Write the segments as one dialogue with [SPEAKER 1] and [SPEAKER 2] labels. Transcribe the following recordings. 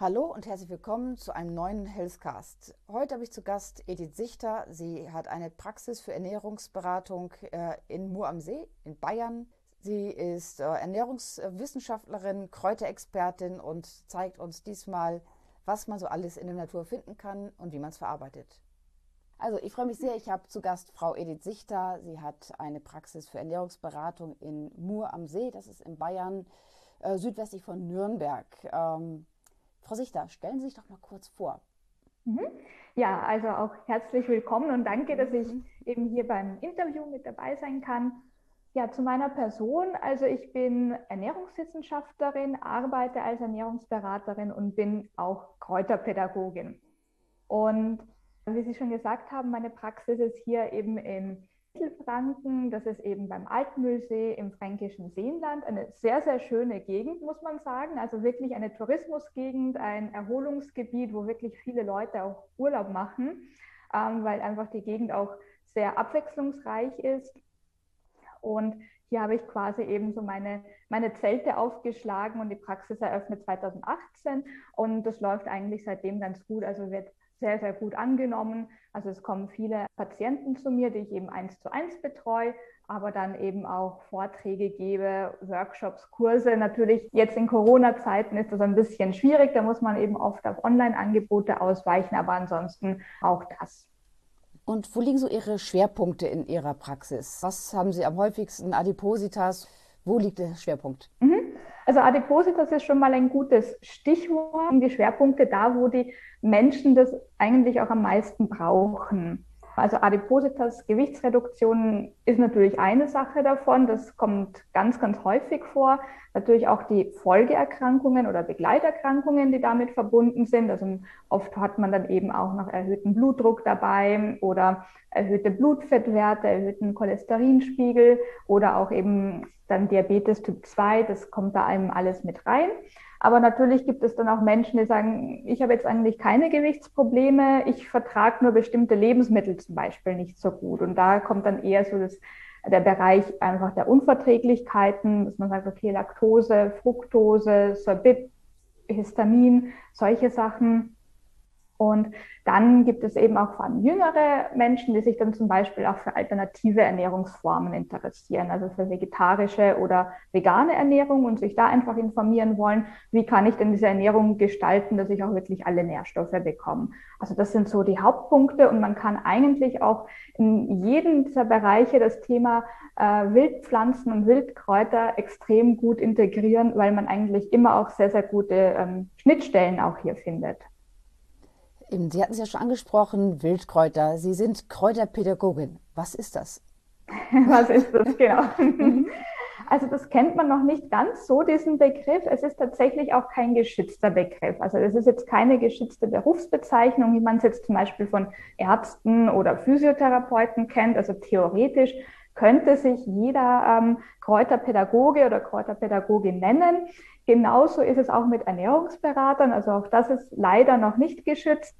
[SPEAKER 1] Hallo und herzlich willkommen zu einem neuen Healthcast. Heute habe ich zu Gast Edith Sichter. Sie hat eine Praxis für Ernährungsberatung äh, in Mur am See in Bayern. Sie ist äh, Ernährungswissenschaftlerin, Kräuterexpertin und zeigt uns diesmal, was man so alles in der Natur finden kann und wie man es verarbeitet. Also ich freue mich sehr, ich habe zu Gast Frau Edith Sichter. Sie hat eine Praxis für Ernährungsberatung in Mur am See, das ist in Bayern, äh, südwestlich von Nürnberg. Ähm, Frau Sichter, stellen Sie sich doch mal kurz vor.
[SPEAKER 2] Mhm. Ja, also auch herzlich willkommen und danke, dass ich mhm. eben hier beim Interview mit dabei sein kann. Ja, zu meiner Person. Also ich bin Ernährungswissenschaftlerin, arbeite als Ernährungsberaterin und bin auch Kräuterpädagogin. Und wie Sie schon gesagt haben, meine Praxis ist hier eben in Mittelfranken, das ist eben beim Altmühlsee im fränkischen Seenland, eine sehr, sehr schöne Gegend, muss man sagen. Also wirklich eine Tourismusgegend, ein Erholungsgebiet, wo wirklich viele Leute auch Urlaub machen, ähm, weil einfach die Gegend auch sehr abwechslungsreich ist. Und hier habe ich quasi eben so meine, meine Zelte aufgeschlagen und die Praxis eröffnet 2018 und das läuft eigentlich seitdem ganz gut. Also wird sehr, sehr gut angenommen. Also es kommen viele Patienten zu mir, die ich eben eins zu eins betreue, aber dann eben auch Vorträge gebe, Workshops, Kurse. Natürlich jetzt in Corona-Zeiten ist das ein bisschen schwierig, da muss man eben oft auf Online-Angebote ausweichen, aber ansonsten auch das.
[SPEAKER 1] Und wo liegen so Ihre Schwerpunkte in Ihrer Praxis? Was haben Sie am häufigsten? Adipositas? Wo liegt der Schwerpunkt?
[SPEAKER 2] Mhm. Also Adipositas ist schon mal ein gutes Stichwort. Die Schwerpunkte da, wo die Menschen das eigentlich auch am meisten brauchen. Also Adipositas, Gewichtsreduktion ist natürlich eine Sache davon. Das kommt ganz, ganz häufig vor. Natürlich auch die Folgeerkrankungen oder Begleiterkrankungen, die damit verbunden sind. Also oft hat man dann eben auch noch erhöhten Blutdruck dabei oder erhöhte Blutfettwerte, erhöhten Cholesterinspiegel oder auch eben dann Diabetes Typ 2. Das kommt da einem alles mit rein. Aber natürlich gibt es dann auch Menschen, die sagen, ich habe jetzt eigentlich keine Gewichtsprobleme, ich vertrage nur bestimmte Lebensmittel zum Beispiel nicht so gut. Und da kommt dann eher so das, der Bereich einfach der Unverträglichkeiten, dass man sagt, okay, Laktose, Fructose, Sorbit, Histamin, solche Sachen. Und dann gibt es eben auch vor allem jüngere Menschen, die sich dann zum Beispiel auch für alternative Ernährungsformen interessieren, also für vegetarische oder vegane Ernährung und sich da einfach informieren wollen, wie kann ich denn diese Ernährung gestalten, dass ich auch wirklich alle Nährstoffe bekomme. Also das sind so die Hauptpunkte und man kann eigentlich auch in jedem dieser Bereiche das Thema äh, Wildpflanzen und Wildkräuter extrem gut integrieren, weil man eigentlich immer auch sehr, sehr gute ähm, Schnittstellen auch hier findet.
[SPEAKER 1] Sie hatten es ja schon angesprochen, Wildkräuter. Sie sind Kräuterpädagogin. Was ist das?
[SPEAKER 2] Was ist das, genau? Also das kennt man noch nicht ganz so, diesen Begriff. Es ist tatsächlich auch kein geschützter Begriff. Also es ist jetzt keine geschützte Berufsbezeichnung, wie man es jetzt zum Beispiel von Ärzten oder Physiotherapeuten kennt. Also theoretisch könnte sich jeder ähm, Kräuterpädagoge oder Kräuterpädagogin nennen. Genauso ist es auch mit Ernährungsberatern. Also auch das ist leider noch nicht geschützt.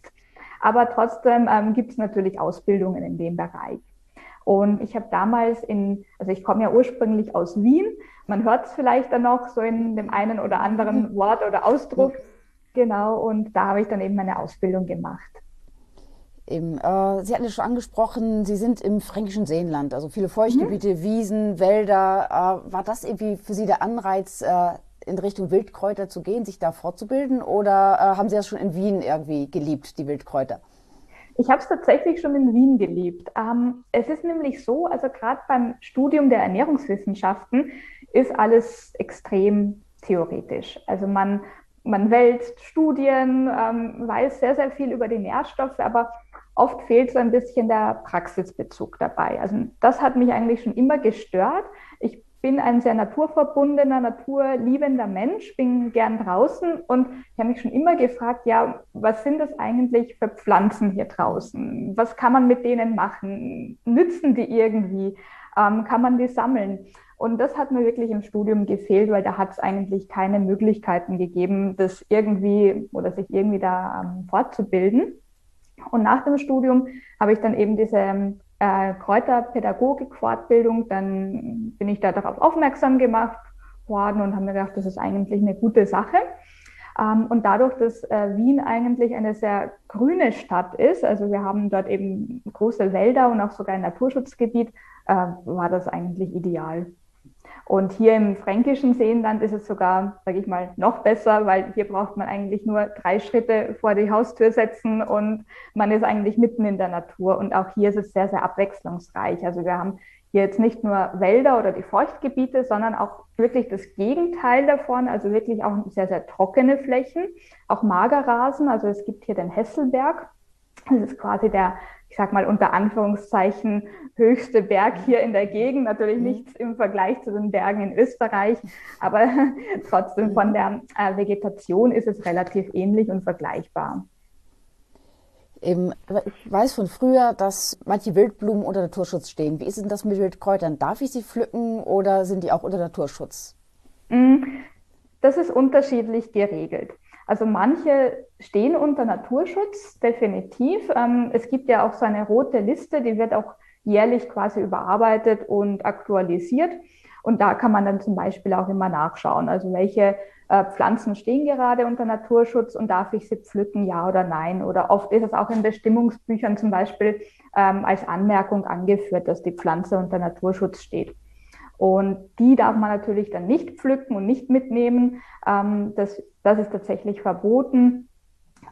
[SPEAKER 2] Aber trotzdem ähm, gibt es natürlich Ausbildungen in dem Bereich. Und ich habe damals in, also ich komme ja ursprünglich aus Wien. Man hört es vielleicht dann noch so in dem einen oder anderen Wort oder Ausdruck. Genau. Und da habe ich dann eben meine Ausbildung gemacht.
[SPEAKER 1] Eben, äh, Sie hatten es schon angesprochen, Sie sind im fränkischen Seenland, also viele Feuchtgebiete, mhm. Wiesen, Wälder. Äh, war das irgendwie für Sie der Anreiz, äh, in Richtung Wildkräuter zu gehen, sich da fortzubilden? Oder äh, haben Sie das schon in Wien irgendwie geliebt, die Wildkräuter?
[SPEAKER 2] Ich habe es tatsächlich schon in Wien geliebt. Ähm, es ist nämlich so, also gerade beim Studium der Ernährungswissenschaften ist alles extrem theoretisch. Also man, man wälzt Studien, ähm, weiß sehr, sehr viel über die Nährstoffe, aber oft fehlt so ein bisschen der Praxisbezug dabei. Also das hat mich eigentlich schon immer gestört. Ich bin ein sehr naturverbundener, naturliebender Mensch, bin gern draußen und ich habe mich schon immer gefragt, ja, was sind das eigentlich für Pflanzen hier draußen? Was kann man mit denen machen? Nützen die irgendwie? Ähm, kann man die sammeln? Und das hat mir wirklich im Studium gefehlt, weil da hat es eigentlich keine Möglichkeiten gegeben, das irgendwie oder sich irgendwie da ähm, fortzubilden. Und nach dem Studium habe ich dann eben diese äh, Kräuterpädagogik-Fortbildung, dann bin ich da darauf aufmerksam gemacht worden und habe mir gedacht, das ist eigentlich eine gute Sache. Ähm, und dadurch, dass äh, Wien eigentlich eine sehr grüne Stadt ist, also wir haben dort eben große Wälder und auch sogar ein Naturschutzgebiet, äh, war das eigentlich ideal. Und hier im fränkischen Seenland ist es sogar, sage ich mal, noch besser, weil hier braucht man eigentlich nur drei Schritte vor die Haustür setzen und man ist eigentlich mitten in der Natur. Und auch hier ist es sehr, sehr abwechslungsreich. Also wir haben hier jetzt nicht nur Wälder oder die Feuchtgebiete, sondern auch wirklich das Gegenteil davon, also wirklich auch sehr, sehr trockene Flächen, auch Magerrasen. Also es gibt hier den Hesselberg. Das ist quasi der ich sag mal unter Anführungszeichen höchste Berg hier in der Gegend. Natürlich mhm. nichts im Vergleich zu den Bergen in Österreich, aber trotzdem von der äh, Vegetation ist es relativ ähnlich und vergleichbar.
[SPEAKER 1] Eben, ich weiß von früher, dass manche Wildblumen unter Naturschutz stehen. Wie ist denn das mit Wildkräutern? Darf ich sie pflücken oder sind die auch unter Naturschutz?
[SPEAKER 2] Mhm. Das ist unterschiedlich geregelt. Also manche stehen unter Naturschutz, definitiv. Ähm, es gibt ja auch so eine rote Liste, die wird auch jährlich quasi überarbeitet und aktualisiert. Und da kann man dann zum Beispiel auch immer nachschauen, also welche äh, Pflanzen stehen gerade unter Naturschutz und darf ich sie pflücken, ja oder nein. Oder oft ist es auch in Bestimmungsbüchern zum Beispiel ähm, als Anmerkung angeführt, dass die Pflanze unter Naturschutz steht. Und die darf man natürlich dann nicht pflücken und nicht mitnehmen. Ähm, das, das ist tatsächlich verboten.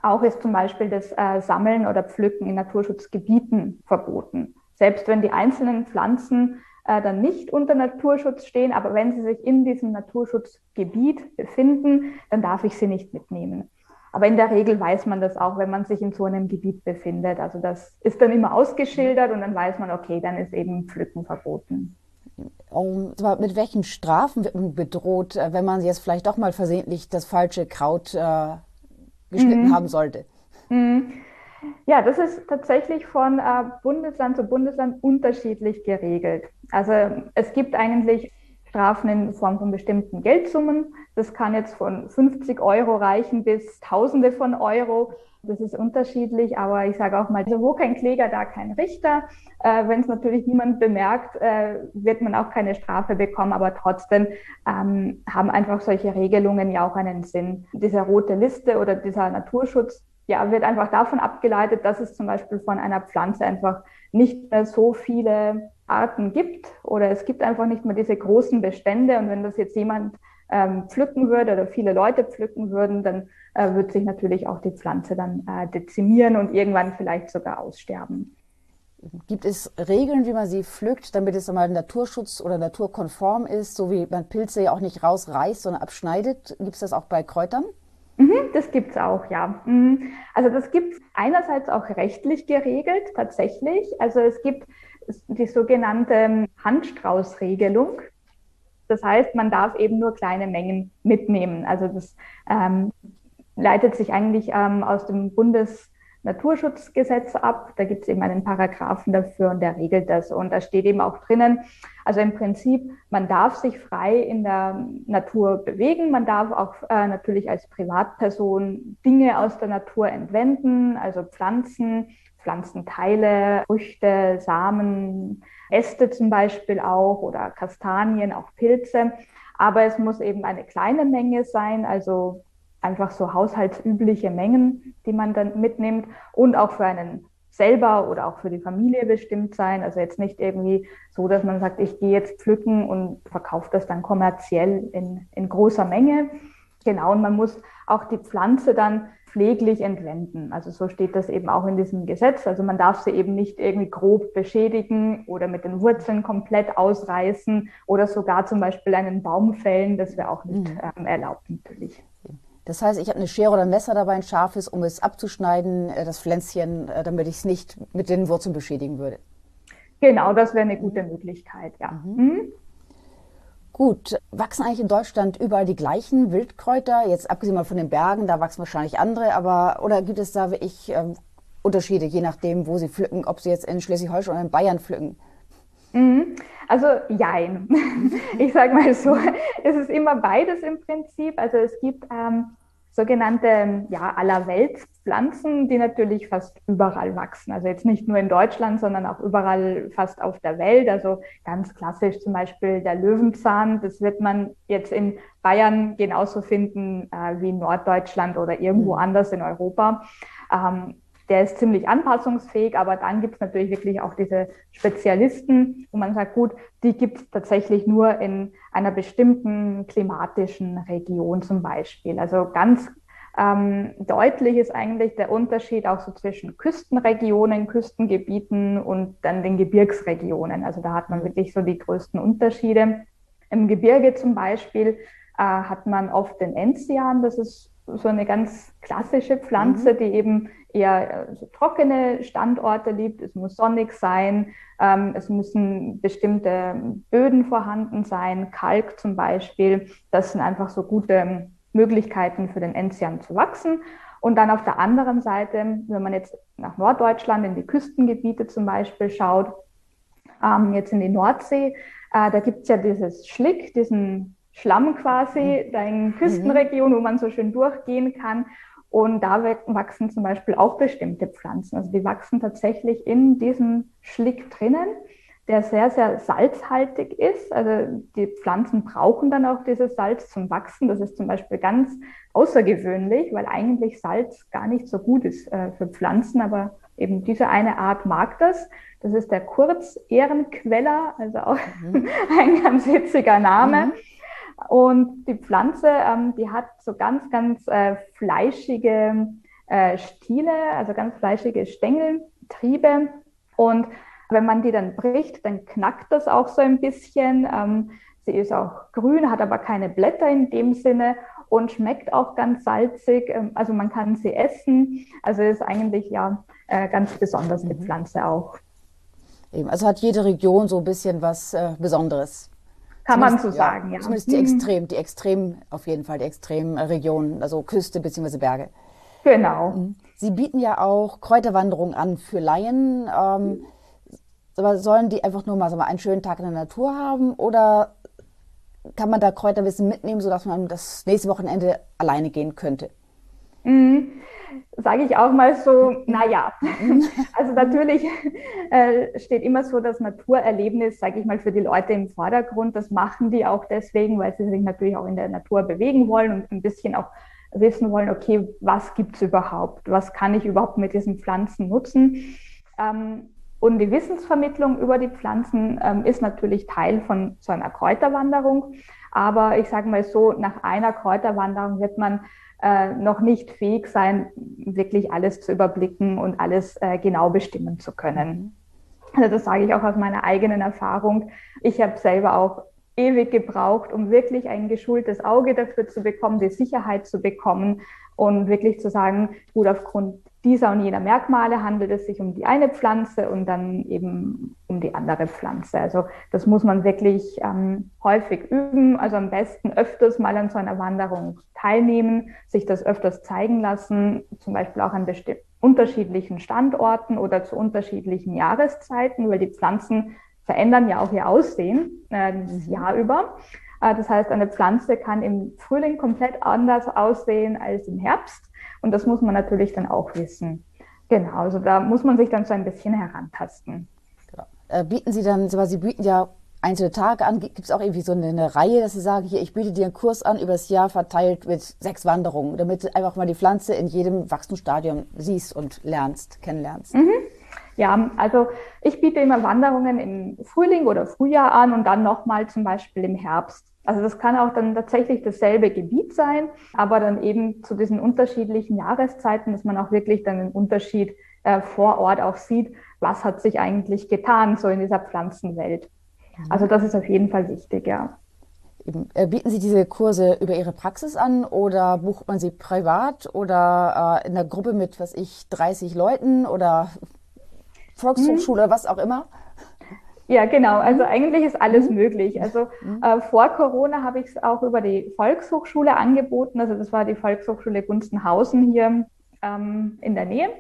[SPEAKER 2] Auch ist zum Beispiel das äh, Sammeln oder Pflücken in Naturschutzgebieten verboten. Selbst wenn die einzelnen Pflanzen äh, dann nicht unter Naturschutz stehen, aber wenn sie sich in diesem Naturschutzgebiet befinden, dann darf ich sie nicht mitnehmen. Aber in der Regel weiß man das auch, wenn man sich in so einem Gebiet befindet. Also das ist dann immer ausgeschildert und dann weiß man, okay, dann ist eben Pflücken verboten
[SPEAKER 1] um, mit welchen Strafen wird man bedroht, äh, wenn man jetzt vielleicht doch mal versehentlich das falsche Kraut äh, geschnitten mhm. haben sollte?
[SPEAKER 2] Mhm. Ja, das ist tatsächlich von äh, Bundesland zu Bundesland unterschiedlich geregelt. Also es gibt eigentlich Strafen in Form von bestimmten Geldsummen. Das kann jetzt von 50 Euro reichen bis Tausende von Euro. Das ist unterschiedlich, aber ich sage auch mal, also wo kein Kläger, da kein Richter. Äh, Wenn es natürlich niemand bemerkt, äh, wird man auch keine Strafe bekommen, aber trotzdem ähm, haben einfach solche Regelungen ja auch einen Sinn. Diese rote Liste oder dieser Naturschutz ja, wird einfach davon abgeleitet, dass es zum Beispiel von einer Pflanze einfach nicht mehr so viele Arten gibt oder es gibt einfach nicht mehr diese großen Bestände. Und wenn das jetzt jemand ähm, pflücken würde oder viele Leute pflücken würden, dann äh, wird sich natürlich auch die Pflanze dann äh, dezimieren und irgendwann vielleicht sogar aussterben.
[SPEAKER 1] Gibt es Regeln, wie man sie pflückt, damit es einmal Naturschutz oder naturkonform ist, so wie man Pilze ja auch nicht rausreißt, sondern abschneidet? Gibt es das auch bei Kräutern?
[SPEAKER 2] Mhm, das gibt es auch, ja. Mhm. Also das gibt es einerseits auch rechtlich geregelt, tatsächlich. Also es gibt die sogenannte Handstraußregelung. Das heißt, man darf eben nur kleine Mengen mitnehmen. Also das ähm, leitet sich eigentlich ähm, aus dem Bundesnaturschutzgesetz ab. Da gibt es eben einen Paragraphen dafür und der regelt das. Und da steht eben auch drinnen, also im Prinzip, man darf sich frei in der Natur bewegen. Man darf auch äh, natürlich als Privatperson Dinge aus der Natur entwenden, also Pflanzen, Pflanzenteile, Früchte, Samen, Äste zum Beispiel auch oder Kastanien, auch Pilze. Aber es muss eben eine kleine Menge sein, also einfach so haushaltsübliche Mengen, die man dann mitnimmt und auch für einen selber oder auch für die Familie bestimmt sein. Also jetzt nicht irgendwie so, dass man sagt, ich gehe jetzt pflücken und verkaufe das dann kommerziell in, in großer Menge. Genau, und man muss auch die Pflanze dann pfleglich entwenden. Also so steht das eben auch in diesem Gesetz. Also man darf sie eben nicht irgendwie grob beschädigen oder mit den Wurzeln komplett ausreißen oder sogar zum Beispiel einen Baum fällen. Das wäre auch nicht mhm. ähm, erlaubt natürlich.
[SPEAKER 1] Das heißt, ich habe eine Schere oder ein Messer dabei, ein scharfes, um es abzuschneiden, äh, das Pflänzchen, äh, damit ich es nicht mit den Wurzeln beschädigen würde.
[SPEAKER 2] Genau, das wäre eine gute Möglichkeit, ja. Mhm. Mhm.
[SPEAKER 1] Gut, wachsen eigentlich in Deutschland überall die gleichen Wildkräuter? Jetzt abgesehen mal von den Bergen, da wachsen wahrscheinlich andere, aber oder gibt es da wie ich ähm, Unterschiede, je nachdem, wo sie pflücken, ob sie jetzt in Schleswig-Holstein oder in Bayern pflücken?
[SPEAKER 2] Mhm. Also jein. Ich sage mal so, es ist immer beides im Prinzip. Also es gibt ähm, sogenannte ja, Allerweltspflanzen, die natürlich fast überall wachsen. Also jetzt nicht nur in Deutschland, sondern auch überall fast auf der Welt. Also ganz klassisch zum Beispiel der Löwenzahn. Das wird man jetzt in Bayern genauso finden äh, wie in Norddeutschland oder irgendwo mhm. anders in Europa. Ähm, der ist ziemlich anpassungsfähig, aber dann gibt es natürlich wirklich auch diese Spezialisten, wo man sagt, gut, die gibt es tatsächlich nur in einer bestimmten klimatischen Region zum Beispiel. Also ganz ähm, deutlich ist eigentlich der Unterschied auch so zwischen Küstenregionen, Küstengebieten und dann den Gebirgsregionen. Also da hat man wirklich so die größten Unterschiede. Im Gebirge zum Beispiel äh, hat man oft den Enzian, das ist so eine ganz klassische Pflanze, mhm. die eben eher äh, so trockene Standorte liebt. Es muss sonnig sein, ähm, es müssen bestimmte Böden vorhanden sein, Kalk zum Beispiel. Das sind einfach so gute Möglichkeiten für den Enzian zu wachsen. Und dann auf der anderen Seite, wenn man jetzt nach Norddeutschland in die Küstengebiete zum Beispiel schaut, ähm, jetzt in die Nordsee, äh, da gibt es ja dieses Schlick, diesen Schlamm quasi, mhm. da in Küstenregionen, wo man so schön durchgehen kann. Und da wachsen zum Beispiel auch bestimmte Pflanzen. Also die wachsen tatsächlich in diesem Schlick drinnen, der sehr, sehr salzhaltig ist. Also die Pflanzen brauchen dann auch dieses Salz zum Wachsen. Das ist zum Beispiel ganz außergewöhnlich, weil eigentlich Salz gar nicht so gut ist äh, für Pflanzen, aber eben diese eine Art mag das. Das ist der Kurzehrenqueller, also auch mhm. ein ganz witziger Name. Mhm. Und die Pflanze, ähm, die hat so ganz, ganz äh, fleischige äh, Stiele, also ganz fleischige Stängel, Triebe. Und wenn man die dann bricht, dann knackt das auch so ein bisschen. Ähm, sie ist auch grün, hat aber keine Blätter in dem Sinne und schmeckt auch ganz salzig. Ähm, also man kann sie essen. Also ist eigentlich ja äh, ganz besonders die mhm. Pflanze auch.
[SPEAKER 1] Eben, also hat jede Region so ein bisschen was äh, Besonderes.
[SPEAKER 2] Kann man so sagen, ja.
[SPEAKER 1] Zumindest die mhm. Extrem, die Extrem, auf jeden Fall, die Extremregionen, also Küste bzw. Berge.
[SPEAKER 2] Genau.
[SPEAKER 1] Mhm. Sie bieten ja auch Kräuterwanderungen an für Laien. Ähm, aber sollen die einfach nur mal, so mal einen schönen Tag in der Natur haben oder kann man da Kräuterwissen mitnehmen, sodass man das nächste Wochenende alleine gehen könnte?
[SPEAKER 2] Mhm sage ich auch mal so, naja. Also natürlich äh, steht immer so das Naturerlebnis, sage ich mal, für die Leute im Vordergrund. Das machen die auch deswegen, weil sie sich natürlich auch in der Natur bewegen wollen und ein bisschen auch wissen wollen, okay, was gibt es überhaupt? Was kann ich überhaupt mit diesen Pflanzen nutzen? Ähm, und die Wissensvermittlung über die Pflanzen ähm, ist natürlich Teil von so einer Kräuterwanderung. Aber ich sage mal so, nach einer Kräuterwanderung wird man äh, noch nicht fähig sein, wirklich alles zu überblicken und alles äh, genau bestimmen zu können. Also das sage ich auch aus meiner eigenen Erfahrung. Ich habe selber auch ewig gebraucht, um wirklich ein geschultes Auge dafür zu bekommen, die Sicherheit zu bekommen und wirklich zu sagen, gut, aufgrund dieser und jener Merkmale handelt es sich um die eine Pflanze und dann eben um die andere Pflanze. Also das muss man wirklich ähm, häufig üben, also am besten öfters mal an so einer Wanderung teilnehmen, sich das öfters zeigen lassen, zum Beispiel auch an unterschiedlichen Standorten oder zu unterschiedlichen Jahreszeiten, weil die Pflanzen verändern ja auch ihr Aussehen äh, mhm. Jahr über. Äh, das heißt, eine Pflanze kann im Frühling komplett anders aussehen als im Herbst. Und das muss man natürlich dann auch wissen. Genau, also da muss man sich dann so ein bisschen herantasten.
[SPEAKER 1] Genau. Äh, bieten Sie dann, Sie bieten ja einzelne Tage an. Gibt es auch irgendwie so eine, eine, Reihe, dass Sie sagen, hier, ich biete dir einen Kurs an über das Jahr verteilt mit sechs Wanderungen, damit du einfach mal die Pflanze in jedem Wachstumsstadium siehst und lernst, kennenlernst?
[SPEAKER 2] Mhm. Ja, also ich biete immer Wanderungen im Frühling oder Frühjahr an und dann nochmal zum Beispiel im Herbst. Also das kann auch dann tatsächlich dasselbe Gebiet sein, aber dann eben zu diesen unterschiedlichen Jahreszeiten, dass man auch wirklich dann den Unterschied äh, vor Ort auch sieht, was hat sich eigentlich getan so in dieser Pflanzenwelt. Mhm. Also das ist auf jeden Fall wichtig, ja.
[SPEAKER 1] Äh, bieten Sie diese Kurse über Ihre Praxis an oder bucht man sie privat oder äh, in einer Gruppe mit, was ich, 30 Leuten oder Volkshochschule, mhm. was auch immer?
[SPEAKER 2] Ja, genau. Also mhm. eigentlich ist alles mhm. möglich. Also mhm. äh, vor Corona habe ich es auch über die Volkshochschule angeboten. Also das war die Volkshochschule Gunstenhausen hier ähm, in der Nähe.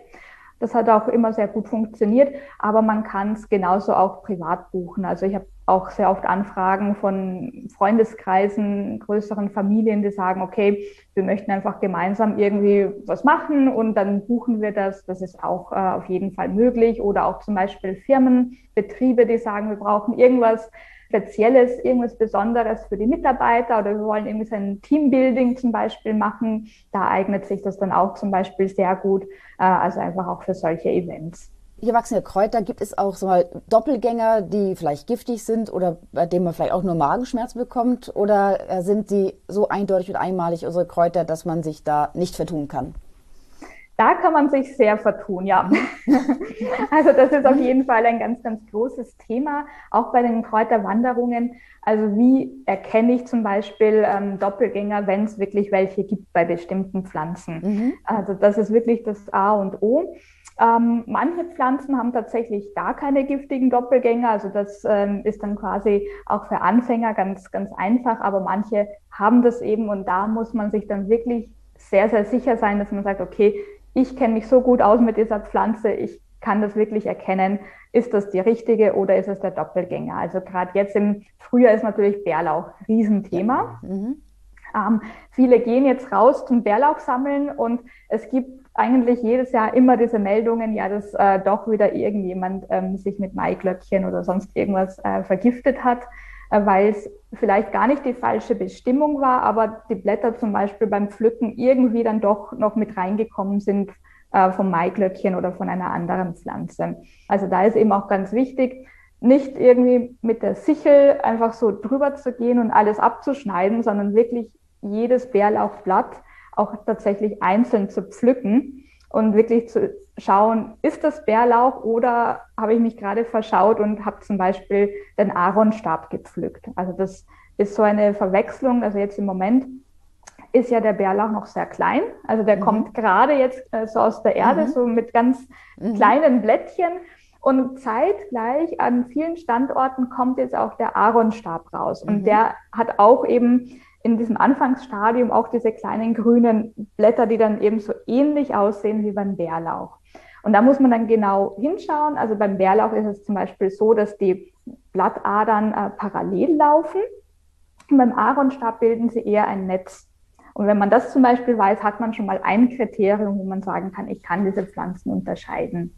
[SPEAKER 2] Das hat auch immer sehr gut funktioniert, aber man kann es genauso auch privat buchen. Also ich habe auch sehr oft Anfragen von Freundeskreisen, größeren Familien, die sagen, okay, wir möchten einfach gemeinsam irgendwie was machen und dann buchen wir das. Das ist auch äh, auf jeden Fall möglich. Oder auch zum Beispiel Firmen, Betriebe, die sagen, wir brauchen irgendwas Spezielles, irgendwas Besonderes für die Mitarbeiter oder wir wollen irgendwie so ein Teambuilding zum Beispiel machen. Da eignet sich das dann auch zum Beispiel sehr gut. Äh, also einfach auch für solche Events.
[SPEAKER 1] Hier wachsende Kräuter gibt es auch so mal Doppelgänger, die vielleicht giftig sind oder bei denen man vielleicht auch nur Magenschmerzen bekommt? Oder äh, sind sie so eindeutig und einmalig unsere Kräuter, dass man sich da nicht vertun kann?
[SPEAKER 2] Da kann man sich sehr vertun, ja. also das ist auf jeden Fall ein ganz, ganz großes Thema, auch bei den Kräuterwanderungen. Also wie erkenne ich zum Beispiel ähm, Doppelgänger, wenn es wirklich welche gibt bei bestimmten Pflanzen? Mhm. Also das ist wirklich das A und O. Ähm, manche Pflanzen haben tatsächlich gar keine giftigen Doppelgänger. Also das ähm, ist dann quasi auch für Anfänger ganz, ganz einfach. Aber manche haben das eben und da muss man sich dann wirklich sehr, sehr sicher sein, dass man sagt, okay, ich kenne mich so gut aus mit dieser Pflanze, ich kann das wirklich erkennen, ist das die richtige oder ist es der Doppelgänger? Also gerade jetzt im Frühjahr ist natürlich Bärlauch Riesenthema. Mhm. Ähm, viele gehen jetzt raus zum Bärlauch sammeln und es gibt eigentlich jedes Jahr immer diese Meldungen, ja, dass äh, doch wieder irgendjemand ähm, sich mit Maiglöckchen oder sonst irgendwas äh, vergiftet hat, weil es vielleicht gar nicht die falsche Bestimmung war, aber die Blätter zum Beispiel beim Pflücken irgendwie dann doch noch mit reingekommen sind äh, vom Maiglöckchen oder von einer anderen Pflanze. Also da ist eben auch ganz wichtig, nicht irgendwie mit der Sichel einfach so drüber zu gehen und alles abzuschneiden, sondern wirklich jedes Bärlauchblatt auch tatsächlich einzeln zu pflücken und wirklich zu schauen, ist das Bärlauch oder habe ich mich gerade verschaut und habe zum Beispiel den Aaronstab gepflückt. Also das ist so eine Verwechslung. Also jetzt im Moment ist ja der Bärlauch noch sehr klein. Also der mhm. kommt gerade jetzt äh, so aus der Erde, mhm. so mit ganz mhm. kleinen Blättchen. Und zeitgleich an vielen Standorten kommt jetzt auch der Aaronstab raus. Und mhm. der hat auch eben in diesem Anfangsstadium auch diese kleinen grünen Blätter, die dann eben so ähnlich aussehen wie beim Bärlauch. Und da muss man dann genau hinschauen. Also beim Bärlauch ist es zum Beispiel so, dass die Blattadern äh, parallel laufen. Und beim Aaronstab bilden sie eher ein Netz. Und wenn man das zum Beispiel weiß, hat man schon mal ein Kriterium, wo man sagen kann, ich kann diese Pflanzen unterscheiden.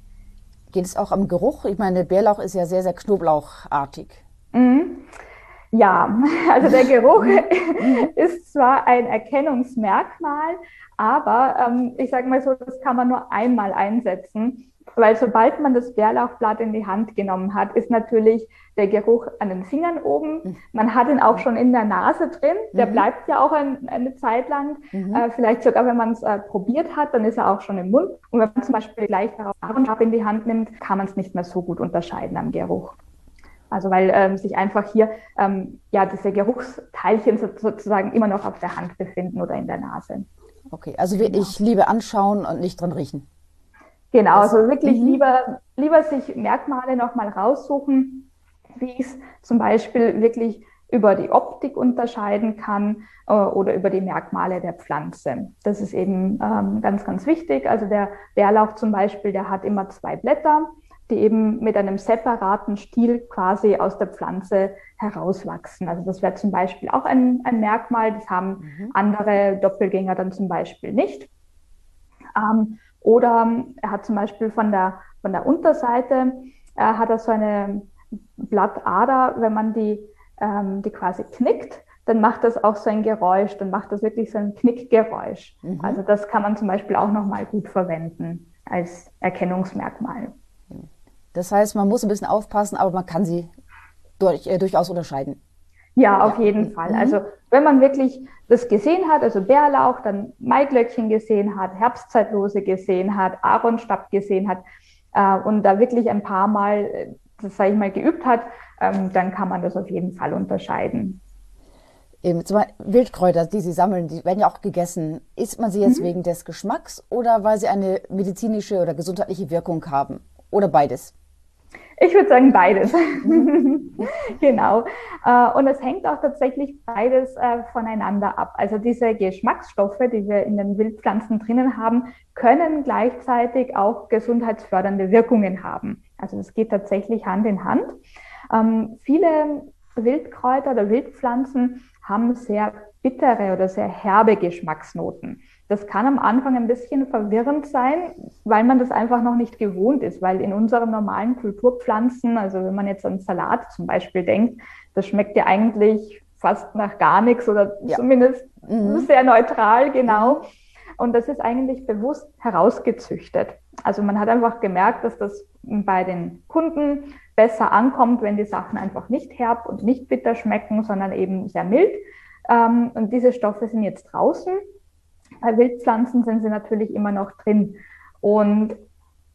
[SPEAKER 1] Geht es auch am Geruch? Ich meine, Bärlauch ist ja sehr, sehr knoblauchartig.
[SPEAKER 2] Mhm. Ja, also der Geruch ist zwar ein Erkennungsmerkmal, aber ähm, ich sage mal so, das kann man nur einmal einsetzen. Weil sobald man das Bärlauchblatt in die Hand genommen hat, ist natürlich der Geruch an den Fingern oben. Mhm. Man hat ihn auch schon in der Nase drin. Der mhm. bleibt ja auch ein, eine Zeit lang. Mhm. Äh, vielleicht sogar, wenn man es äh, probiert hat, dann ist er auch schon im Mund. Und wenn man zum Beispiel gleich darauf in die Hand nimmt, kann man es nicht mehr so gut unterscheiden am Geruch. Also weil ähm, sich einfach hier ähm, ja diese Geruchsteilchen sozusagen immer noch auf der Hand befinden oder in der Nase.
[SPEAKER 1] Okay, also genau. Liebe anschauen und nicht dran riechen.
[SPEAKER 2] Genau, also wirklich mhm. lieber, lieber sich Merkmale nochmal raussuchen, wie ich es zum Beispiel wirklich über die Optik unterscheiden kann äh, oder über die Merkmale der Pflanze. Das ist eben ähm, ganz, ganz wichtig. Also der Bärlauch zum Beispiel, der hat immer zwei Blätter die eben mit einem separaten Stiel quasi aus der Pflanze herauswachsen. Also das wäre zum Beispiel auch ein, ein Merkmal, das haben mhm. andere Doppelgänger dann zum Beispiel nicht. Ähm, oder er hat zum Beispiel von der, von der Unterseite, äh, hat er so eine Blattader, wenn man die, ähm, die quasi knickt, dann macht das auch so ein Geräusch, dann macht das wirklich so ein Knickgeräusch. Mhm. Also das kann man zum Beispiel auch nochmal gut verwenden als Erkennungsmerkmal.
[SPEAKER 1] Das heißt, man muss ein bisschen aufpassen, aber man kann sie durch, äh, durchaus unterscheiden.
[SPEAKER 2] Ja, auf ja. jeden Fall. Mhm. Also wenn man wirklich das gesehen hat, also Bärlauch, dann Maiglöckchen gesehen hat, Herbstzeitlose gesehen hat, Aaronstab gesehen hat äh, und da wirklich ein paar Mal, äh, das sage ich mal, geübt hat, ähm, dann kann man das auf jeden Fall unterscheiden.
[SPEAKER 1] Eben, zum Beispiel Wildkräuter, die Sie sammeln, die werden ja auch gegessen. Isst man sie jetzt mhm. wegen des Geschmacks oder weil sie eine medizinische oder gesundheitliche Wirkung haben? Oder beides?
[SPEAKER 2] Ich würde sagen beides. genau. Äh, und es hängt auch tatsächlich beides äh, voneinander ab. Also diese Geschmacksstoffe, die wir in den Wildpflanzen drinnen haben, können gleichzeitig auch gesundheitsfördernde Wirkungen haben. Also das geht tatsächlich Hand in Hand. Ähm, viele Wildkräuter oder Wildpflanzen haben sehr bittere oder sehr herbe Geschmacksnoten. Das kann am Anfang ein bisschen verwirrend sein, weil man das einfach noch nicht gewohnt ist, weil in unseren normalen Kulturpflanzen, also wenn man jetzt an Salat zum Beispiel denkt, das schmeckt ja eigentlich fast nach gar nichts oder ja. zumindest mhm. sehr neutral, genau. Und das ist eigentlich bewusst herausgezüchtet. Also man hat einfach gemerkt, dass das bei den Kunden besser ankommt, wenn die Sachen einfach nicht herb und nicht bitter schmecken, sondern eben sehr mild. Ähm, und diese Stoffe sind jetzt draußen. Bei Wildpflanzen sind sie natürlich immer noch drin. Und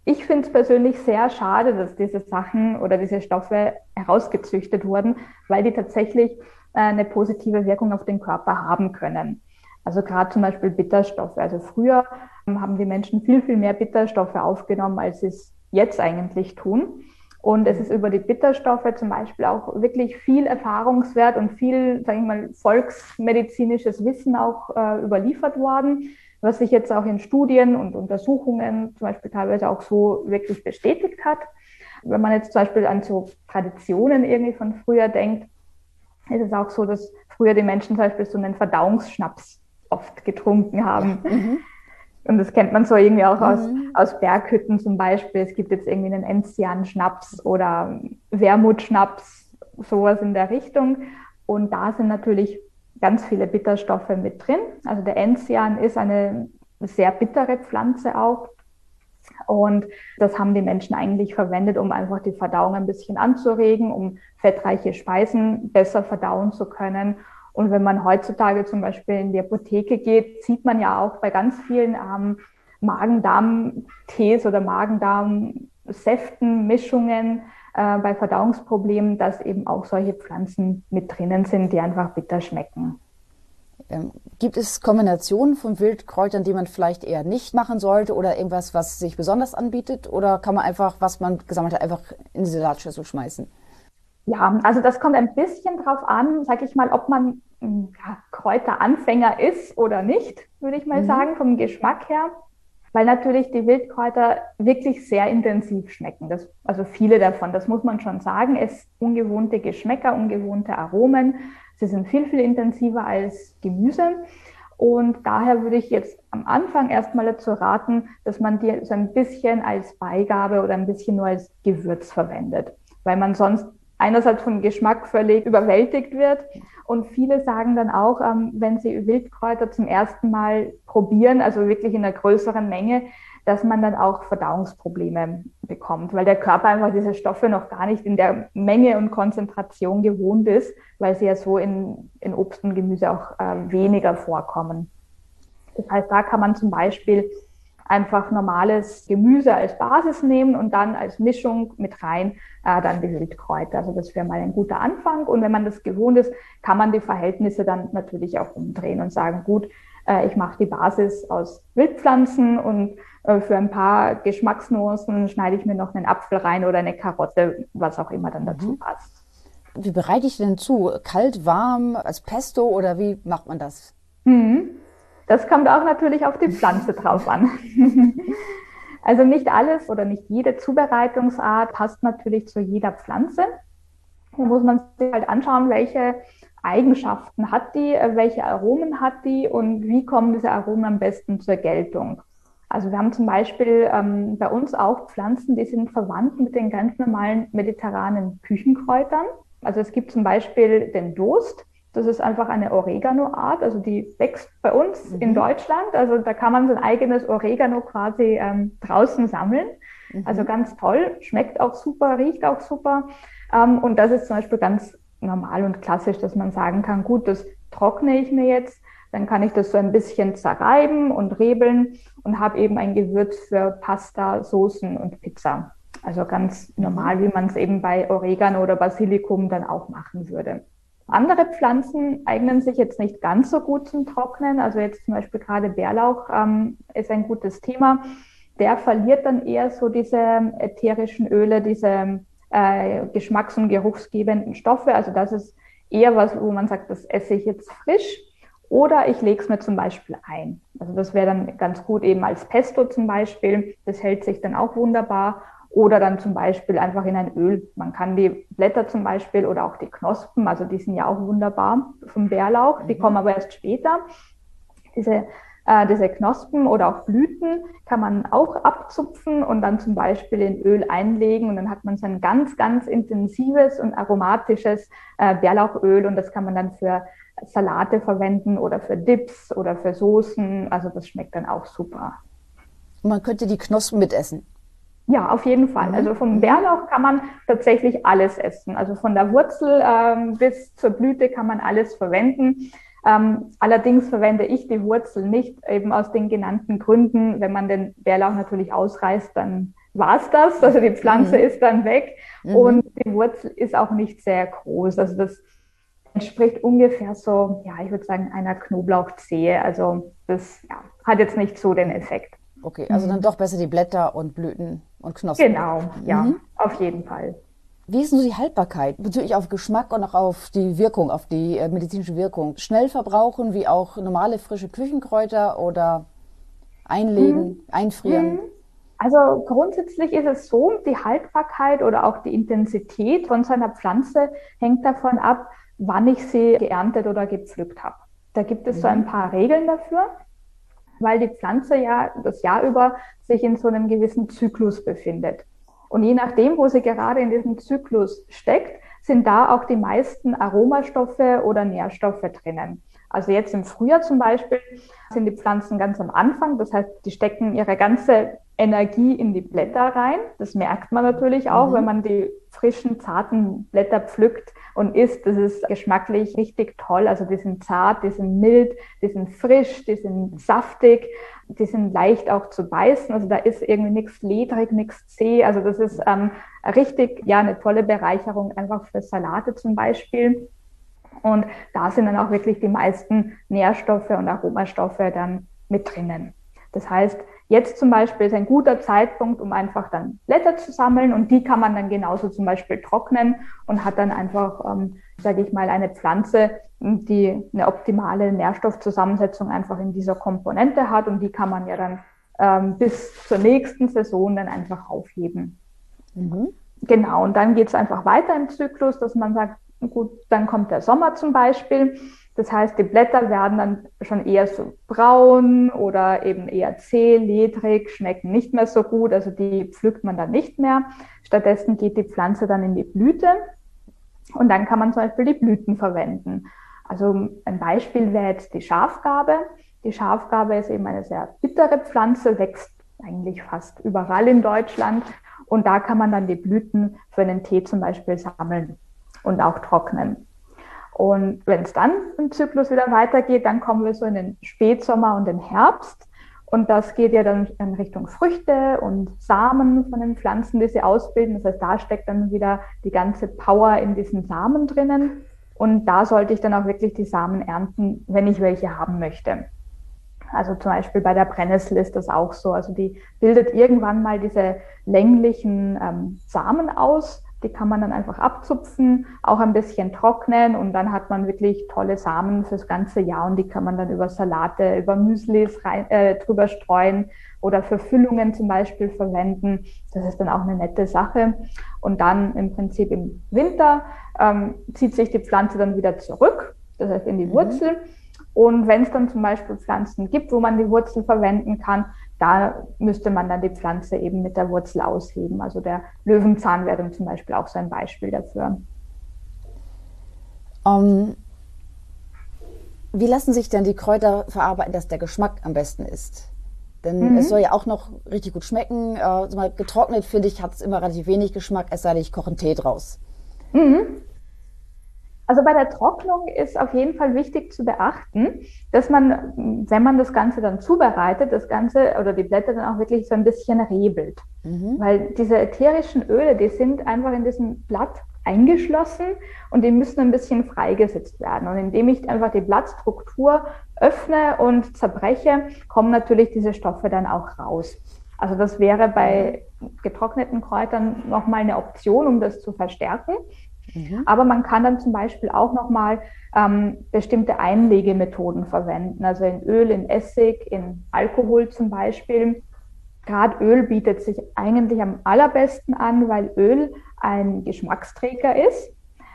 [SPEAKER 2] ich finde es persönlich sehr schade, dass diese Sachen oder diese Stoffe herausgezüchtet wurden, weil die tatsächlich äh, eine positive Wirkung auf den Körper haben können. Also gerade zum Beispiel Bitterstoffe. Also früher ähm, haben die Menschen viel, viel mehr Bitterstoffe aufgenommen, als sie es jetzt eigentlich tun. Und es ist über die Bitterstoffe zum Beispiel auch wirklich viel Erfahrungswert und viel, sage ich mal, volksmedizinisches Wissen auch äh, überliefert worden, was sich jetzt auch in Studien und Untersuchungen zum Beispiel teilweise auch so wirklich bestätigt hat. Wenn man jetzt zum Beispiel an so Traditionen irgendwie von früher denkt, ist es auch so, dass früher die Menschen zum Beispiel so einen Verdauungsschnaps oft getrunken haben. Mhm. Und das kennt man so irgendwie auch mhm. aus, aus Berghütten zum Beispiel. Es gibt jetzt irgendwie einen Enzian-Schnaps oder Wermut-Schnaps, sowas in der Richtung. Und da sind natürlich ganz viele Bitterstoffe mit drin. Also der Enzian ist eine sehr bittere Pflanze auch. Und das haben die Menschen eigentlich verwendet, um einfach die Verdauung ein bisschen anzuregen, um fettreiche Speisen besser verdauen zu können und wenn man heutzutage zum Beispiel in die Apotheke geht, sieht man ja auch bei ganz vielen ähm, Magen-Darm-Tees oder Magen-Darm-Säften, Mischungen äh, bei Verdauungsproblemen, dass eben auch solche Pflanzen mit drinnen sind, die einfach bitter schmecken.
[SPEAKER 1] Ähm, gibt es Kombinationen von Wildkräutern, die man vielleicht eher nicht machen sollte oder irgendwas, was sich besonders anbietet? Oder kann man einfach, was man gesammelt hat, einfach in die Salatschüssel schmeißen?
[SPEAKER 2] Ja, also das kommt ein bisschen drauf an, sage ich mal, ob man hm, ja, Kräuteranfänger ist oder nicht, würde ich mal mhm. sagen, vom Geschmack her. Weil natürlich die Wildkräuter wirklich sehr intensiv schmecken. Das, also viele davon, das muss man schon sagen. Es ungewohnte Geschmäcker, ungewohnte Aromen. Sie sind viel, viel intensiver als Gemüse. Und daher würde ich jetzt am Anfang erstmal dazu raten, dass man die so ein bisschen als Beigabe oder ein bisschen nur als Gewürz verwendet. Weil man sonst einerseits vom Geschmack völlig überwältigt wird. Und viele sagen dann auch, ähm, wenn sie Wildkräuter zum ersten Mal probieren, also wirklich in einer größeren Menge, dass man dann auch Verdauungsprobleme bekommt, weil der Körper einfach diese Stoffe noch gar nicht in der Menge und Konzentration gewohnt ist, weil sie ja so in, in Obst und Gemüse auch äh, weniger vorkommen. Das heißt, da kann man zum Beispiel einfach normales Gemüse als Basis nehmen und dann als Mischung mit rein äh, dann die Wildkräuter. Also das wäre mal ein guter Anfang. Und wenn man das gewohnt ist, kann man die Verhältnisse dann natürlich auch umdrehen und sagen, gut, äh, ich mache die Basis aus Wildpflanzen und äh, für ein paar Geschmacksnuancen schneide ich mir noch einen Apfel rein oder eine Karotte, was auch immer dann dazu mhm. passt.
[SPEAKER 1] Wie bereite ich denn zu? Kalt, warm, als Pesto oder wie macht man das?
[SPEAKER 2] Mhm. Das kommt auch natürlich auf die Pflanze drauf an. also nicht alles oder nicht jede Zubereitungsart passt natürlich zu jeder Pflanze. Da muss man sich halt anschauen, welche Eigenschaften hat die, welche Aromen hat die und wie kommen diese Aromen am besten zur Geltung. Also wir haben zum Beispiel ähm, bei uns auch Pflanzen, die sind verwandt mit den ganz normalen mediterranen Küchenkräutern. Also es gibt zum Beispiel den Dost. Das ist einfach eine Oregano-Art, also die wächst bei uns mhm. in Deutschland. Also da kann man sein eigenes Oregano quasi ähm, draußen sammeln. Mhm. Also ganz toll, schmeckt auch super, riecht auch super. Ähm, und das ist zum Beispiel ganz normal und klassisch, dass man sagen kann, gut, das trockne ich mir jetzt, dann kann ich das so ein bisschen zerreiben und rebeln und habe eben ein Gewürz für Pasta, Soßen und Pizza. Also ganz normal, wie man es eben bei Oregano oder Basilikum dann auch machen würde. Andere Pflanzen eignen sich jetzt nicht ganz so gut zum Trocknen. Also jetzt zum Beispiel gerade Bärlauch ähm, ist ein gutes Thema. Der verliert dann eher so diese ätherischen Öle, diese äh, geschmacks- und geruchsgebenden Stoffe. Also das ist eher was, wo man sagt, das esse ich jetzt frisch. Oder ich lege es mir zum Beispiel ein. Also das wäre dann ganz gut eben als Pesto zum Beispiel. Das hält sich dann auch wunderbar. Oder dann zum Beispiel einfach in ein Öl. Man kann die Blätter zum Beispiel oder auch die Knospen, also die sind ja auch wunderbar vom Bärlauch, die mhm. kommen aber erst später. Diese äh, diese Knospen oder auch Blüten kann man auch abzupfen und dann zum Beispiel in Öl einlegen und dann hat man so ein ganz, ganz intensives und aromatisches äh, Bärlauchöl und das kann man dann für Salate verwenden oder für Dips oder für Soßen. Also das schmeckt dann auch super.
[SPEAKER 1] Man könnte die Knospen mitessen.
[SPEAKER 2] Ja, auf jeden Fall. Mhm. Also vom Bärlauch kann man tatsächlich alles essen. Also von der Wurzel ähm, bis zur Blüte kann man alles verwenden. Ähm, allerdings verwende ich die Wurzel nicht, eben aus den genannten Gründen. Wenn man den Bärlauch natürlich ausreißt, dann war es das. Also die Pflanze mhm. ist dann weg mhm. und die Wurzel ist auch nicht sehr groß. Also das entspricht ungefähr so, ja, ich würde sagen, einer Knoblauchzehe. Also das ja, hat jetzt nicht so den Effekt.
[SPEAKER 1] Okay, also mhm. dann doch besser die Blätter und Blüten und Knospen.
[SPEAKER 2] Genau, ja, mhm. auf jeden Fall.
[SPEAKER 1] Wie ist nur die Haltbarkeit bezüglich auf Geschmack und auch auf die Wirkung, auf die äh, medizinische Wirkung? Schnell verbrauchen wie auch normale frische Küchenkräuter oder einlegen, hm. einfrieren? Hm.
[SPEAKER 2] Also grundsätzlich ist es so, die Haltbarkeit oder auch die Intensität von seiner Pflanze hängt davon ab, wann ich sie geerntet oder gepflückt habe. Da gibt es mhm. so ein mhm. paar Regeln dafür, weil die Pflanze ja das Jahr über sich in so einem gewissen Zyklus befindet. Und je nachdem, wo sie gerade in diesem Zyklus steckt, sind da auch die meisten Aromastoffe oder Nährstoffe drinnen. Also jetzt im Frühjahr zum Beispiel sind die Pflanzen ganz am Anfang. Das heißt, die stecken ihre ganze Energie in die Blätter rein. Das merkt man natürlich auch, mhm. wenn man die frischen, zarten Blätter pflückt und isst. Das ist geschmacklich richtig toll. Also die sind zart, die sind mild, die sind frisch, die sind saftig die sind leicht auch zu beißen. Also da ist irgendwie nichts ledrig, nichts zäh. Also das ist ähm, richtig, ja, eine tolle Bereicherung einfach für Salate zum Beispiel. Und da sind dann auch wirklich die meisten Nährstoffe und Aromastoffe dann mit drinnen. Das heißt, jetzt zum Beispiel ist ein guter Zeitpunkt, um einfach dann Blätter zu sammeln und die kann man dann genauso zum Beispiel trocknen und hat dann einfach, ähm, sage ich mal, eine Pflanze, die eine optimale Nährstoffzusammensetzung einfach in dieser Komponente hat und die kann man ja dann ähm, bis zur nächsten Saison dann einfach aufheben. Mhm. Genau, und dann geht es einfach weiter im Zyklus, dass man sagt, gut, dann kommt der Sommer zum Beispiel das heißt, die Blätter werden dann schon eher so braun oder eben eher zäh, ledrig, schmecken nicht mehr so gut. Also die pflückt man dann nicht mehr. Stattdessen geht die Pflanze dann in die Blüte und dann kann man zum Beispiel die Blüten verwenden. Also ein Beispiel wäre jetzt die Schafgabe. Die Schafgabe ist eben eine sehr bittere Pflanze, wächst eigentlich fast überall in Deutschland. Und da kann man dann die Blüten für einen Tee zum Beispiel sammeln und auch trocknen. Und wenn es dann im Zyklus wieder weitergeht, dann kommen wir so in den Spätsommer und den Herbst. Und das geht ja dann in Richtung Früchte und Samen von den Pflanzen, die sie ausbilden. Das heißt, da steckt dann wieder die ganze Power in diesen Samen drinnen. Und da sollte ich dann auch wirklich die Samen ernten, wenn ich welche haben möchte. Also zum Beispiel bei der Brennnessel ist das auch so. Also die bildet irgendwann mal diese länglichen ähm, Samen aus die kann man dann einfach abzupfen, auch ein bisschen trocknen und dann hat man wirklich tolle Samen fürs ganze Jahr und die kann man dann über Salate, über Müslis rein, äh, drüber streuen oder für Füllungen zum Beispiel verwenden. Das ist dann auch eine nette Sache. Und dann im Prinzip im Winter ähm, zieht sich die Pflanze dann wieder zurück, das heißt in die mhm. Wurzel. Und wenn es dann zum Beispiel Pflanzen gibt, wo man die Wurzel verwenden kann, da müsste man dann die Pflanze eben mit der Wurzel ausheben. Also der Löwenzahn wäre zum Beispiel auch so ein Beispiel dafür.
[SPEAKER 1] Um, ähm, wie lassen sich denn die Kräuter verarbeiten, dass der Geschmack am besten ist? Denn mhm. es soll ja auch noch richtig gut schmecken. Äh, getrocknet, finde ich, hat es immer relativ wenig Geschmack, es sei denn, ich koche einen Tee draus. Mhm.
[SPEAKER 2] Also bei der Trocknung ist auf jeden Fall wichtig zu beachten, dass man, wenn man das Ganze dann zubereitet, das Ganze oder die Blätter dann auch wirklich so ein bisschen rebelt. Mhm. Weil diese ätherischen Öle, die sind einfach in diesem Blatt eingeschlossen und die müssen ein bisschen freigesetzt werden. Und indem ich einfach die Blattstruktur öffne und zerbreche, kommen natürlich diese Stoffe dann auch raus. Also das wäre bei getrockneten Kräutern nochmal eine Option, um das zu verstärken. Mhm. Aber man kann dann zum Beispiel auch nochmal ähm, bestimmte Einlegemethoden verwenden, also in Öl, in Essig, in Alkohol zum Beispiel. Gerade Öl bietet sich eigentlich am allerbesten an, weil Öl ein Geschmacksträger ist.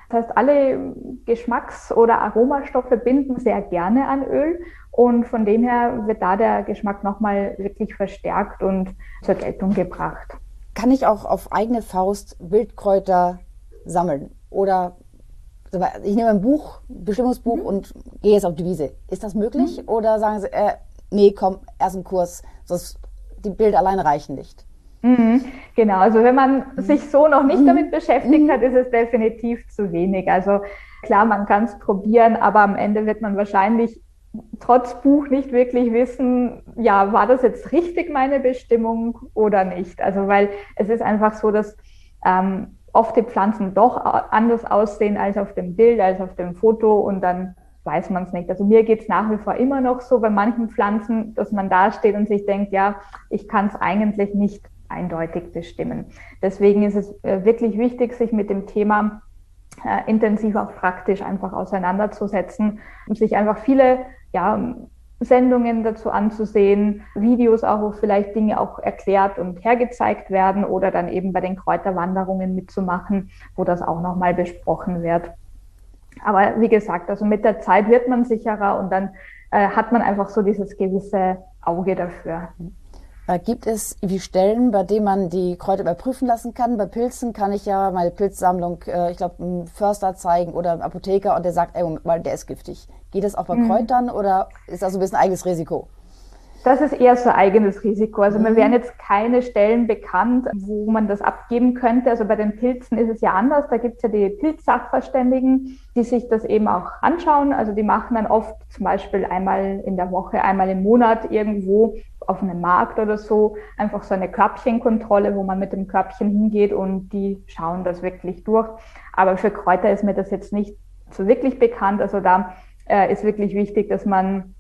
[SPEAKER 2] Das heißt, alle Geschmacks- oder Aromastoffe binden sehr gerne an Öl und von dem her wird da der Geschmack nochmal wirklich verstärkt und zur Geltung gebracht.
[SPEAKER 1] Kann ich auch auf eigene Faust Wildkräuter sammeln? Oder ich nehme ein Buch, ein Bestimmungsbuch mhm. und gehe jetzt auf die Wiese. Ist das möglich? Mhm. Oder sagen Sie, äh, nee, komm, erst ein Kurs, sonst die Bilder alleine reichen nicht?
[SPEAKER 2] Mhm, genau, also wenn man mhm. sich so noch nicht mhm. damit beschäftigt mhm. hat, ist es definitiv zu wenig. Also klar, man kann es probieren, aber am Ende wird man wahrscheinlich trotz Buch nicht wirklich wissen, ja, war das jetzt richtig meine Bestimmung oder nicht. Also weil es ist einfach so, dass ähm, oft die Pflanzen doch anders aussehen als auf dem Bild, als auf dem Foto und dann weiß man es nicht. Also mir geht es nach wie vor immer noch so bei manchen Pflanzen, dass man da steht und sich denkt, ja, ich kann es eigentlich nicht eindeutig bestimmen. Deswegen ist es äh, wirklich wichtig, sich mit dem Thema äh, intensiv auch praktisch einfach auseinanderzusetzen und sich einfach viele ja, Sendungen dazu anzusehen, Videos auch, wo vielleicht Dinge auch erklärt und hergezeigt werden oder dann eben bei den Kräuterwanderungen mitzumachen, wo das auch nochmal besprochen wird. Aber wie gesagt, also mit der Zeit wird man sicherer und dann äh, hat man einfach so dieses gewisse Auge dafür.
[SPEAKER 1] Gibt es wie Stellen, bei denen man die Kräuter überprüfen lassen kann? Bei Pilzen kann ich ja meine Pilzsammlung, äh, ich glaube, einem Förster zeigen oder einem Apotheker und der sagt, ey, der ist giftig. Geht das auch bei mhm. Kräutern oder ist das so ein bisschen eigenes Risiko?
[SPEAKER 2] Das ist eher so eigenes Risiko. Also mir mhm. wären jetzt keine Stellen bekannt, wo man das abgeben könnte. Also bei den Pilzen ist es ja anders. Da gibt es ja die Pilzsachverständigen, die sich das eben auch anschauen. Also die machen dann oft zum Beispiel einmal in der Woche, einmal im Monat irgendwo auf einem Markt oder so einfach so eine Körbchenkontrolle, wo man mit dem Körbchen hingeht und die schauen das wirklich durch. Aber für Kräuter ist mir das jetzt nicht so wirklich bekannt. Also da äh, ist wirklich wichtig, dass man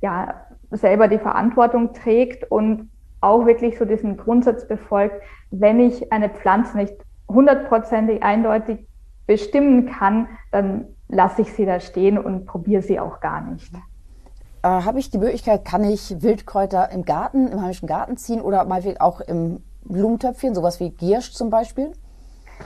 [SPEAKER 2] ja selber die Verantwortung trägt und auch wirklich so diesen Grundsatz befolgt, wenn ich eine Pflanze nicht hundertprozentig eindeutig bestimmen kann, dann lasse ich sie da stehen und probiere sie auch gar nicht.
[SPEAKER 1] Äh, Habe ich die Möglichkeit, kann ich Wildkräuter im Garten, im heimischen Garten ziehen oder mal auch im Blumentöpfchen, sowas wie Giersch zum Beispiel?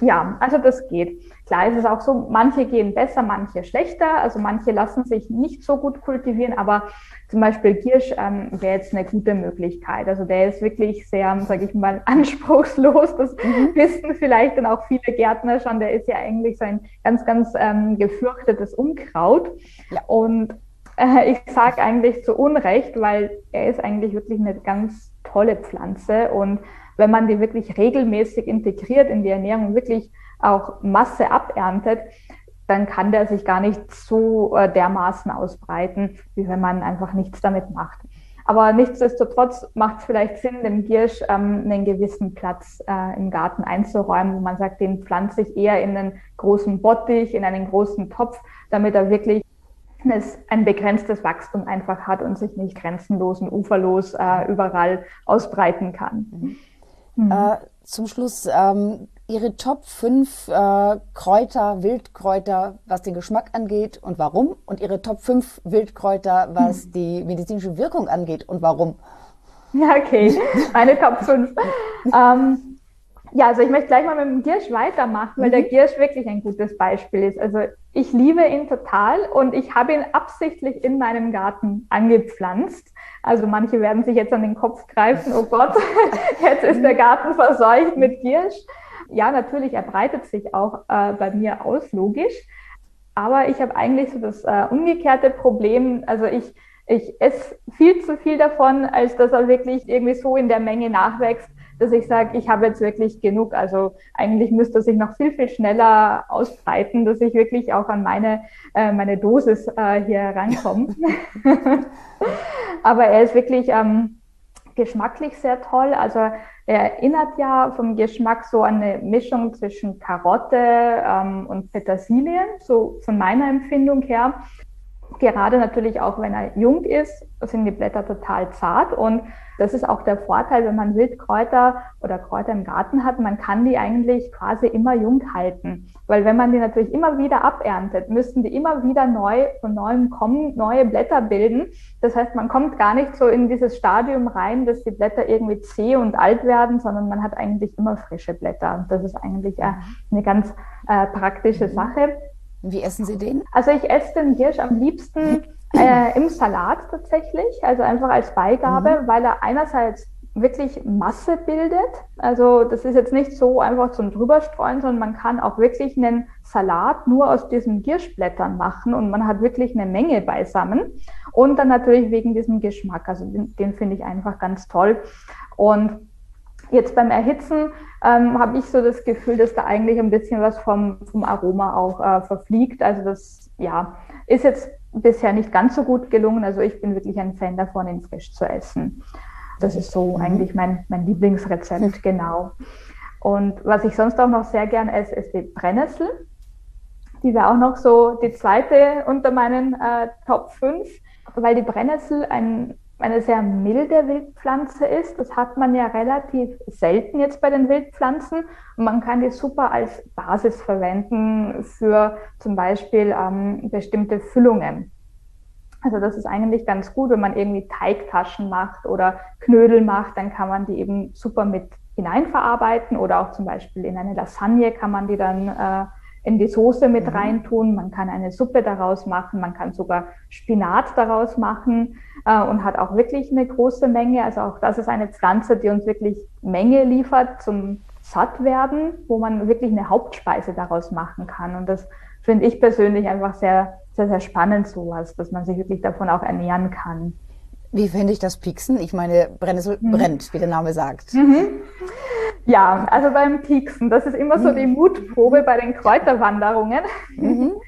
[SPEAKER 2] Ja, also das geht. Klar ist es auch so, manche gehen besser, manche schlechter. Also manche lassen sich nicht so gut kultivieren, aber zum Beispiel Giersch ähm, wäre jetzt eine gute Möglichkeit. Also der ist wirklich sehr, sage ich mal, anspruchslos. Das mhm. wissen vielleicht dann auch viele Gärtner schon. Der ist ja eigentlich so ein ganz, ganz ähm, gefürchtetes Unkraut. Ja. Und äh, ich sage eigentlich zu Unrecht, weil er ist eigentlich wirklich eine ganz tolle Pflanze und wenn man die wirklich regelmäßig integriert in die Ernährung, wirklich auch Masse aberntet, dann kann der sich gar nicht so äh, dermaßen ausbreiten, wie wenn man einfach nichts damit macht. Aber nichtsdestotrotz macht es vielleicht Sinn, dem Giersch ähm, einen gewissen Platz äh, im Garten einzuräumen, wo man sagt, den pflanze ich eher in einen großen Bottich, in einen großen Topf, damit er wirklich ein begrenztes Wachstum einfach hat und sich nicht grenzenlos und uferlos äh, überall ausbreiten kann. Mhm.
[SPEAKER 1] Mhm. Äh, zum Schluss ähm, Ihre Top 5 äh, Kräuter, Wildkräuter, was den Geschmack angeht und warum? Und Ihre Top 5 Wildkräuter, was mhm. die medizinische Wirkung angeht und warum?
[SPEAKER 2] Ja, okay, meine Top 5. ähm, ja, also ich möchte gleich mal mit dem Giersch weitermachen, weil mhm. der Giersch wirklich ein gutes Beispiel ist. Also ich liebe ihn total und ich habe ihn absichtlich in meinem Garten angepflanzt. Also manche werden sich jetzt an den Kopf greifen, oh Gott, jetzt ist der Garten verseucht mit Giersch. Ja, natürlich, er breitet sich auch äh, bei mir aus, logisch. Aber ich habe eigentlich so das äh, umgekehrte Problem. Also ich, ich esse viel zu viel davon, als dass er wirklich irgendwie so in der Menge nachwächst, dass ich sage, ich habe jetzt wirklich genug. Also eigentlich müsste sich noch viel, viel schneller ausbreiten, dass ich wirklich auch an meine, äh, meine Dosis äh, hier rankomme. Aber er ist wirklich ähm, geschmacklich sehr toll. Also er erinnert ja vom Geschmack so an eine Mischung zwischen Karotte ähm, und Petersilie, so von meiner Empfindung her. Gerade natürlich auch, wenn er jung ist, sind die Blätter total zart und das ist auch der Vorteil, wenn man Wildkräuter oder Kräuter im Garten hat, man kann die eigentlich quasi immer jung halten. Weil wenn man die natürlich immer wieder aberntet, müssten die immer wieder neu von neuem kommen, neue Blätter bilden. Das heißt, man kommt gar nicht so in dieses Stadium rein, dass die Blätter irgendwie zäh und alt werden, sondern man hat eigentlich immer frische Blätter. Und das ist eigentlich äh, eine ganz äh, praktische mhm.
[SPEAKER 1] Wie essen Sie den?
[SPEAKER 2] Also ich esse den Hirsch am liebsten äh, im Salat tatsächlich, also einfach als Beigabe, mhm. weil er einerseits wirklich Masse bildet. Also das ist jetzt nicht so einfach zum drüberstreuen, sondern man kann auch wirklich einen Salat nur aus diesen Girschblättern machen und man hat wirklich eine Menge beisammen. Und dann natürlich wegen diesem Geschmack, also den, den finde ich einfach ganz toll. Und jetzt beim Erhitzen ähm, habe ich so das Gefühl, dass da eigentlich ein bisschen was vom, vom Aroma auch äh, verfliegt. Also das ja, ist jetzt bisher nicht ganz so gut gelungen. Also ich bin wirklich ein Fan davon, ihn frisch zu essen. Das ist so mhm. eigentlich mein, mein Lieblingsrezept, genau. Und was ich sonst auch noch sehr gern esse, ist die Brennnessel. Die wäre auch noch so die zweite unter meinen äh, Top 5, weil die Brennnessel ein, eine sehr milde Wildpflanze ist. Das hat man ja relativ selten jetzt bei den Wildpflanzen. Und man kann die super als Basis verwenden für zum Beispiel ähm, bestimmte Füllungen. Also das ist eigentlich ganz gut, wenn man irgendwie Teigtaschen macht oder Knödel macht, dann kann man die eben super mit hineinverarbeiten oder auch zum Beispiel in eine Lasagne kann man die dann äh, in die Soße mit mhm. reintun. Man kann eine Suppe daraus machen, man kann sogar Spinat daraus machen äh, und hat auch wirklich eine große Menge. Also auch das ist eine Pflanze, die uns wirklich Menge liefert zum Sattwerden, wo man wirklich eine Hauptspeise daraus machen kann. Und das finde ich persönlich einfach sehr sehr, sehr spannend sowas, dass man sich wirklich davon auch ernähren kann.
[SPEAKER 1] Wie finde ich das Pieksen? Ich meine, Brennnessel mhm. brennt, wie der Name sagt.
[SPEAKER 2] Mhm. Ja, also beim Pieksen, das ist immer so mhm. die Mutprobe bei den Kräuterwanderungen. Mhm.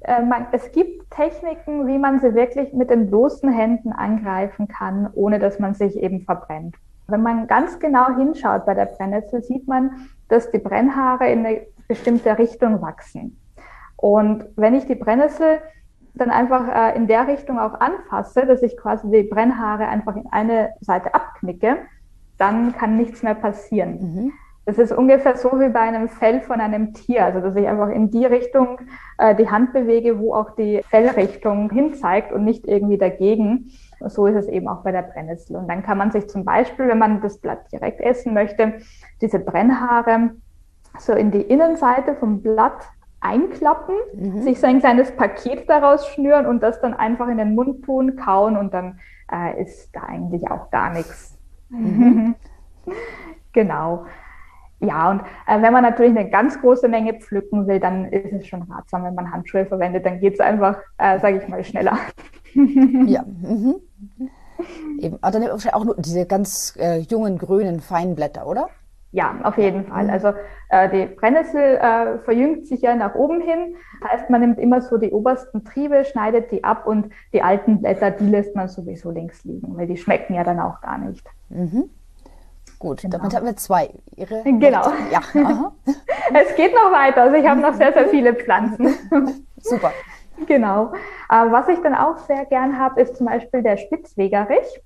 [SPEAKER 2] Äh, es gibt Techniken, wie man sie wirklich mit den bloßen Händen angreifen kann, ohne dass man sich eben verbrennt. Wenn man ganz genau hinschaut bei der Brennnessel, sieht man, dass die Brennhaare in eine bestimmte Richtung wachsen. Und wenn ich die Brennnessel dann einfach äh, in der Richtung auch anfasse, dass ich quasi die Brennhaare einfach in eine Seite abknicke, dann kann nichts mehr passieren. Mhm. Das ist ungefähr so wie bei einem Fell von einem Tier, also dass ich einfach in die Richtung äh, die Hand bewege, wo auch die Fellrichtung hinzeigt und nicht irgendwie dagegen. So ist es eben auch bei der Brennnessel. Und dann kann man sich zum Beispiel, wenn man das Blatt direkt essen möchte, diese Brennhaare so in die Innenseite vom Blatt einklappen, mhm. sich so ein kleines Paket daraus schnüren und das dann einfach in den Mund tun, kauen und dann äh, ist da eigentlich auch gar nichts. Mhm. genau. Ja, und äh, wenn man natürlich eine ganz große Menge pflücken will, dann ist es schon ratsam, wenn man Handschuhe verwendet, dann geht es einfach, äh, sage ich mal, schneller.
[SPEAKER 1] ja. Mhm. Eben, aber dann auch nur diese ganz äh, jungen, grünen, feinen Blätter, oder?
[SPEAKER 2] Ja, auf jeden Fall. Also äh, die Brennnessel äh, verjüngt sich ja nach oben hin. Das heißt, man nimmt immer so die obersten Triebe, schneidet die ab und die alten Blätter, die lässt man sowieso links liegen, weil die schmecken ja dann auch gar nicht.
[SPEAKER 1] Mhm. Gut, genau. damit haben wir zwei.
[SPEAKER 2] Ihre genau. Ja. es geht noch weiter. Also ich habe noch sehr, sehr viele Pflanzen.
[SPEAKER 1] Super.
[SPEAKER 2] Genau. Äh, was ich dann auch sehr gern habe, ist zum Beispiel der Spitzwegerich.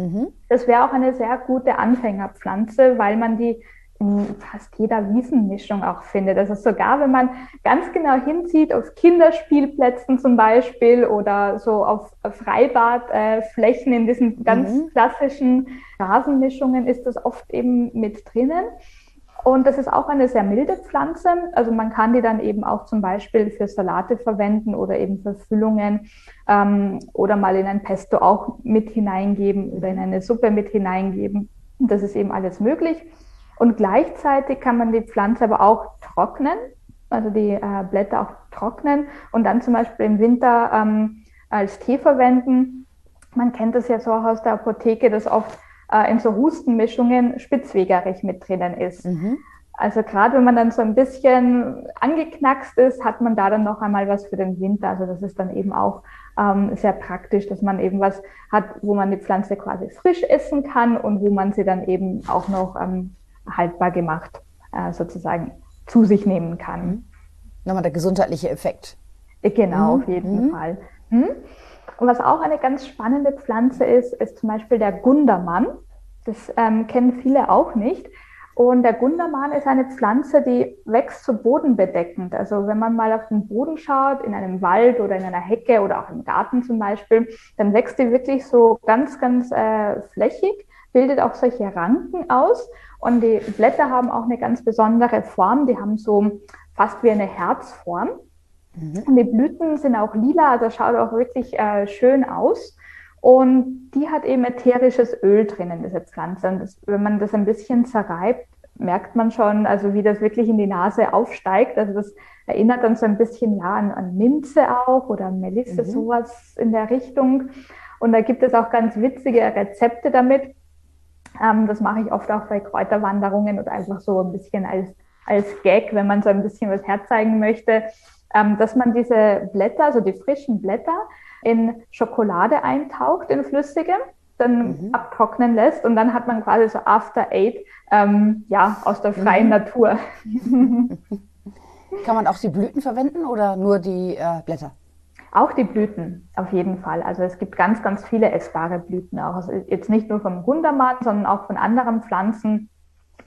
[SPEAKER 2] Mhm. Das wäre auch eine sehr gute Anfängerpflanze, weil man die in fast jeder Wiesenmischung auch findet. Also sogar wenn man ganz genau hinzieht, auf Kinderspielplätzen zum Beispiel oder so auf Freibadflächen in diesen ganz mhm. klassischen Rasenmischungen ist das oft eben mit drinnen. Und das ist auch eine sehr milde Pflanze. Also man kann die dann eben auch zum Beispiel für Salate verwenden oder eben für Füllungen ähm, oder mal in ein Pesto auch mit hineingeben oder in eine Suppe mit hineingeben. Das ist eben alles möglich. Und gleichzeitig kann man die Pflanze aber auch trocknen, also die äh, Blätter auch trocknen und dann zum Beispiel im Winter ähm, als Tee verwenden. Man kennt das ja so auch aus der Apotheke, dass oft äh, in so Hustenmischungen Spitzwegerich mit drinnen ist. Mhm. Also gerade wenn man dann so ein bisschen angeknackst ist, hat man da dann noch einmal was für den Winter. Also das ist dann eben auch ähm, sehr praktisch, dass man eben was hat, wo man die Pflanze quasi frisch essen kann und wo man sie dann eben auch noch ähm, haltbar gemacht äh, sozusagen zu sich nehmen kann. Mhm.
[SPEAKER 1] Nochmal der gesundheitliche Effekt.
[SPEAKER 2] Genau, mhm. auf jeden mhm. Fall. Hm? Und was auch eine ganz spannende Pflanze ist, ist zum Beispiel der Gundermann. Das ähm, kennen viele auch nicht. Und der Gundermann ist eine Pflanze, die wächst so bodenbedeckend. Also wenn man mal auf den Boden schaut, in einem Wald oder in einer Hecke oder auch im Garten zum Beispiel, dann wächst die wirklich so ganz, ganz äh, flächig, bildet auch solche Ranken aus. Und die Blätter haben auch eine ganz besondere Form. Die haben so fast wie eine Herzform. Mhm. Und die Blüten sind auch lila, also schaut auch wirklich äh, schön aus. Und die hat eben ätherisches Öl drinnen, diese Pflanze. Und das, wenn man das ein bisschen zerreibt, merkt man schon, also wie das wirklich in die Nase aufsteigt. Also das erinnert dann so ein bisschen ja, an, an Minze auch oder Melisse, mhm. sowas in der Richtung. Und da gibt es auch ganz witzige Rezepte damit. Ähm, das mache ich oft auch bei Kräuterwanderungen oder einfach so ein bisschen als, als Gag, wenn man so ein bisschen was herzeigen möchte, ähm, dass man diese Blätter, also die frischen Blätter, in Schokolade eintaucht, in flüssige, dann mhm. abtrocknen lässt und dann hat man quasi so After Eight ähm, ja, aus der freien mhm. Natur.
[SPEAKER 1] Kann man auch die Blüten verwenden oder nur die äh, Blätter?
[SPEAKER 2] Auch die Blüten, auf jeden Fall. Also es gibt ganz, ganz viele essbare Blüten auch. Also jetzt nicht nur vom Gundermann, sondern auch von anderen Pflanzen.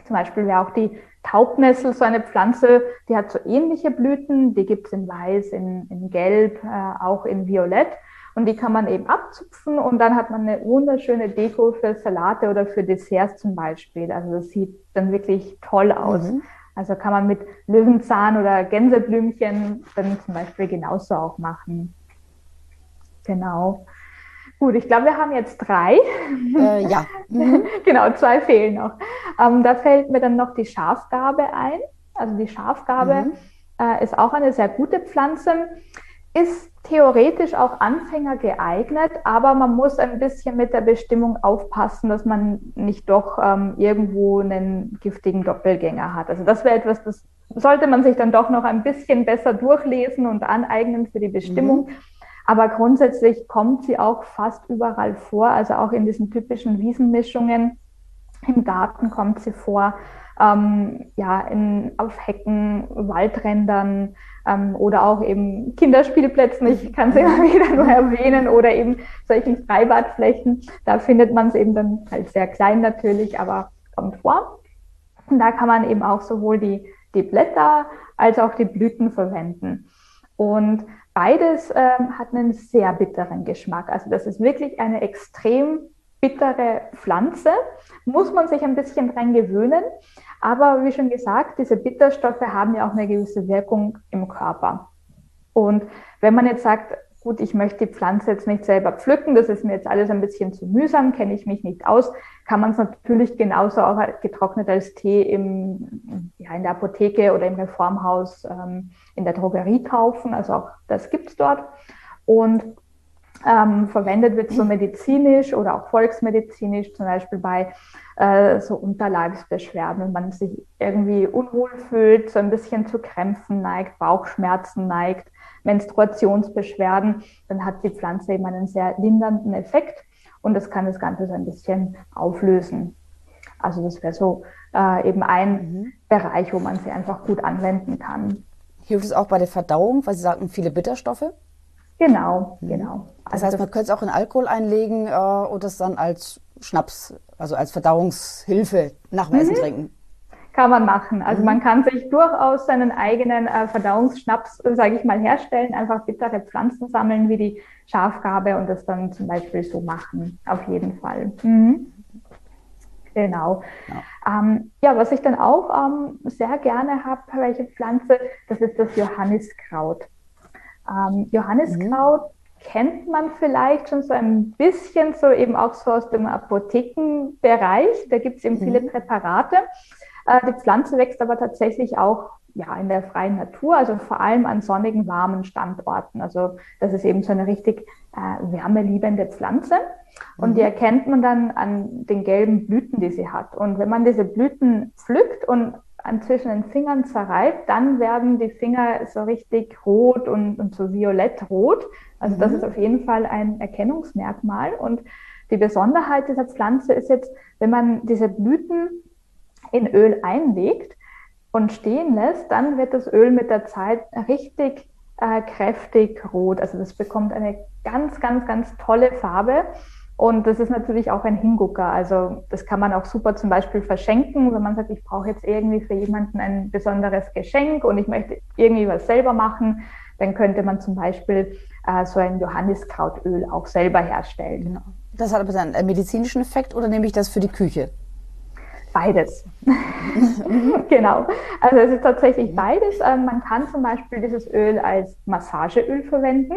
[SPEAKER 2] Zum Beispiel wäre auch die Taubnessel so eine Pflanze, die hat so ähnliche Blüten. Die gibt es in Weiß, in, in Gelb, äh, auch in Violett. Und die kann man eben abzupfen und dann hat man eine wunderschöne Deko für Salate oder für Desserts zum Beispiel. Also das sieht dann wirklich toll aus. Mhm. Also kann man mit Löwenzahn oder Gänseblümchen dann zum Beispiel genauso auch machen. Genau. Gut, ich glaube, wir haben jetzt drei.
[SPEAKER 1] Äh, ja. Mhm.
[SPEAKER 2] genau, zwei fehlen noch. Ähm, da fällt mir dann noch die Schafgabe ein. Also die Schafgabe mhm. äh, ist auch eine sehr gute Pflanze. Ist theoretisch auch Anfänger geeignet, aber man muss ein bisschen mit der Bestimmung aufpassen, dass man nicht doch ähm, irgendwo einen giftigen Doppelgänger hat. Also das wäre etwas, das sollte man sich dann doch noch ein bisschen besser durchlesen und aneignen für die Bestimmung. Mhm. Aber grundsätzlich kommt sie auch fast überall vor, also auch in diesen typischen Wiesenmischungen. Im Garten kommt sie vor, ähm, ja, in, auf Hecken, Waldrändern, ähm, oder auch eben Kinderspielplätzen. Ich kann sie immer wieder nur erwähnen oder eben solchen Freibadflächen. Da findet man es eben dann halt sehr klein natürlich, aber kommt vor. Und da kann man eben auch sowohl die, die Blätter als auch die Blüten verwenden. Und beides ähm, hat einen sehr bitteren Geschmack. Also das ist wirklich eine extrem bittere Pflanze. Muss man sich ein bisschen dran gewöhnen. Aber wie schon gesagt, diese Bitterstoffe haben ja auch eine gewisse Wirkung im Körper. Und wenn man jetzt sagt, gut, ich möchte die Pflanze jetzt nicht selber pflücken, das ist mir jetzt alles ein bisschen zu mühsam, kenne ich mich nicht aus, kann man es natürlich genauso auch getrocknet als Tee im, ja, in der Apotheke oder im Reformhaus ähm, in der Drogerie kaufen. Also auch das gibt es dort. Und ähm, verwendet wird so medizinisch oder auch volksmedizinisch, zum Beispiel bei äh, so Unterleibsbeschwerden, wenn man sich irgendwie unwohl fühlt, so ein bisschen zu Krämpfen neigt, Bauchschmerzen neigt, Menstruationsbeschwerden, dann hat die Pflanze eben einen sehr lindernden Effekt und das kann das Ganze so ein bisschen auflösen. Also das wäre so äh, eben ein mhm. Bereich, wo man sie einfach gut anwenden kann.
[SPEAKER 1] Hilft es auch bei der Verdauung, weil Sie sagten, viele Bitterstoffe?
[SPEAKER 2] Genau, mhm. genau.
[SPEAKER 1] Das heißt, man könnte es auch in Alkohol einlegen äh, und das dann als Schnaps, also als Verdauungshilfe nach dem mhm. Essen trinken.
[SPEAKER 2] Kann man machen. Also mhm. man kann sich durchaus seinen eigenen äh, Verdauungsschnaps, sage ich mal, herstellen, einfach bittere Pflanzen sammeln wie die Schafgabe und das dann zum Beispiel so machen. Auf jeden Fall. Mhm. Genau. Ja. Ähm, ja. was ich dann auch ähm, sehr gerne habe, welche Pflanze, das ist das Johanniskraut. Ähm, Johanniskraut mhm kennt man vielleicht schon so ein bisschen, so eben auch so aus dem Apothekenbereich. Da gibt es eben mhm. viele Präparate. Äh, die Pflanze wächst aber tatsächlich auch ja, in der freien Natur, also vor allem an sonnigen, warmen Standorten. Also das ist eben so eine richtig äh, wärmeliebende Pflanze. Und mhm. die erkennt man dann an den gelben Blüten, die sie hat. Und wenn man diese Blüten pflückt und an zwischen den Fingern zerreibt, dann werden die Finger so richtig rot und, und so violettrot. Also mhm. das ist auf jeden Fall ein Erkennungsmerkmal. Und die Besonderheit dieser Pflanze ist jetzt, wenn man diese Blüten in Öl einlegt und stehen lässt, dann wird das Öl mit der Zeit richtig äh, kräftig rot. Also das bekommt eine ganz, ganz, ganz tolle Farbe. Und das ist natürlich auch ein Hingucker. Also das kann man auch super zum Beispiel verschenken, wenn man sagt, ich brauche jetzt irgendwie für jemanden ein besonderes Geschenk und ich möchte irgendwie was selber machen, dann könnte man zum Beispiel äh, so ein Johanniskrautöl auch selber herstellen. Genau.
[SPEAKER 1] Das hat aber dann einen medizinischen Effekt oder nehme ich das für die Küche?
[SPEAKER 2] Beides. genau. Also es ist tatsächlich beides. Ähm, man kann zum Beispiel dieses Öl als Massageöl verwenden.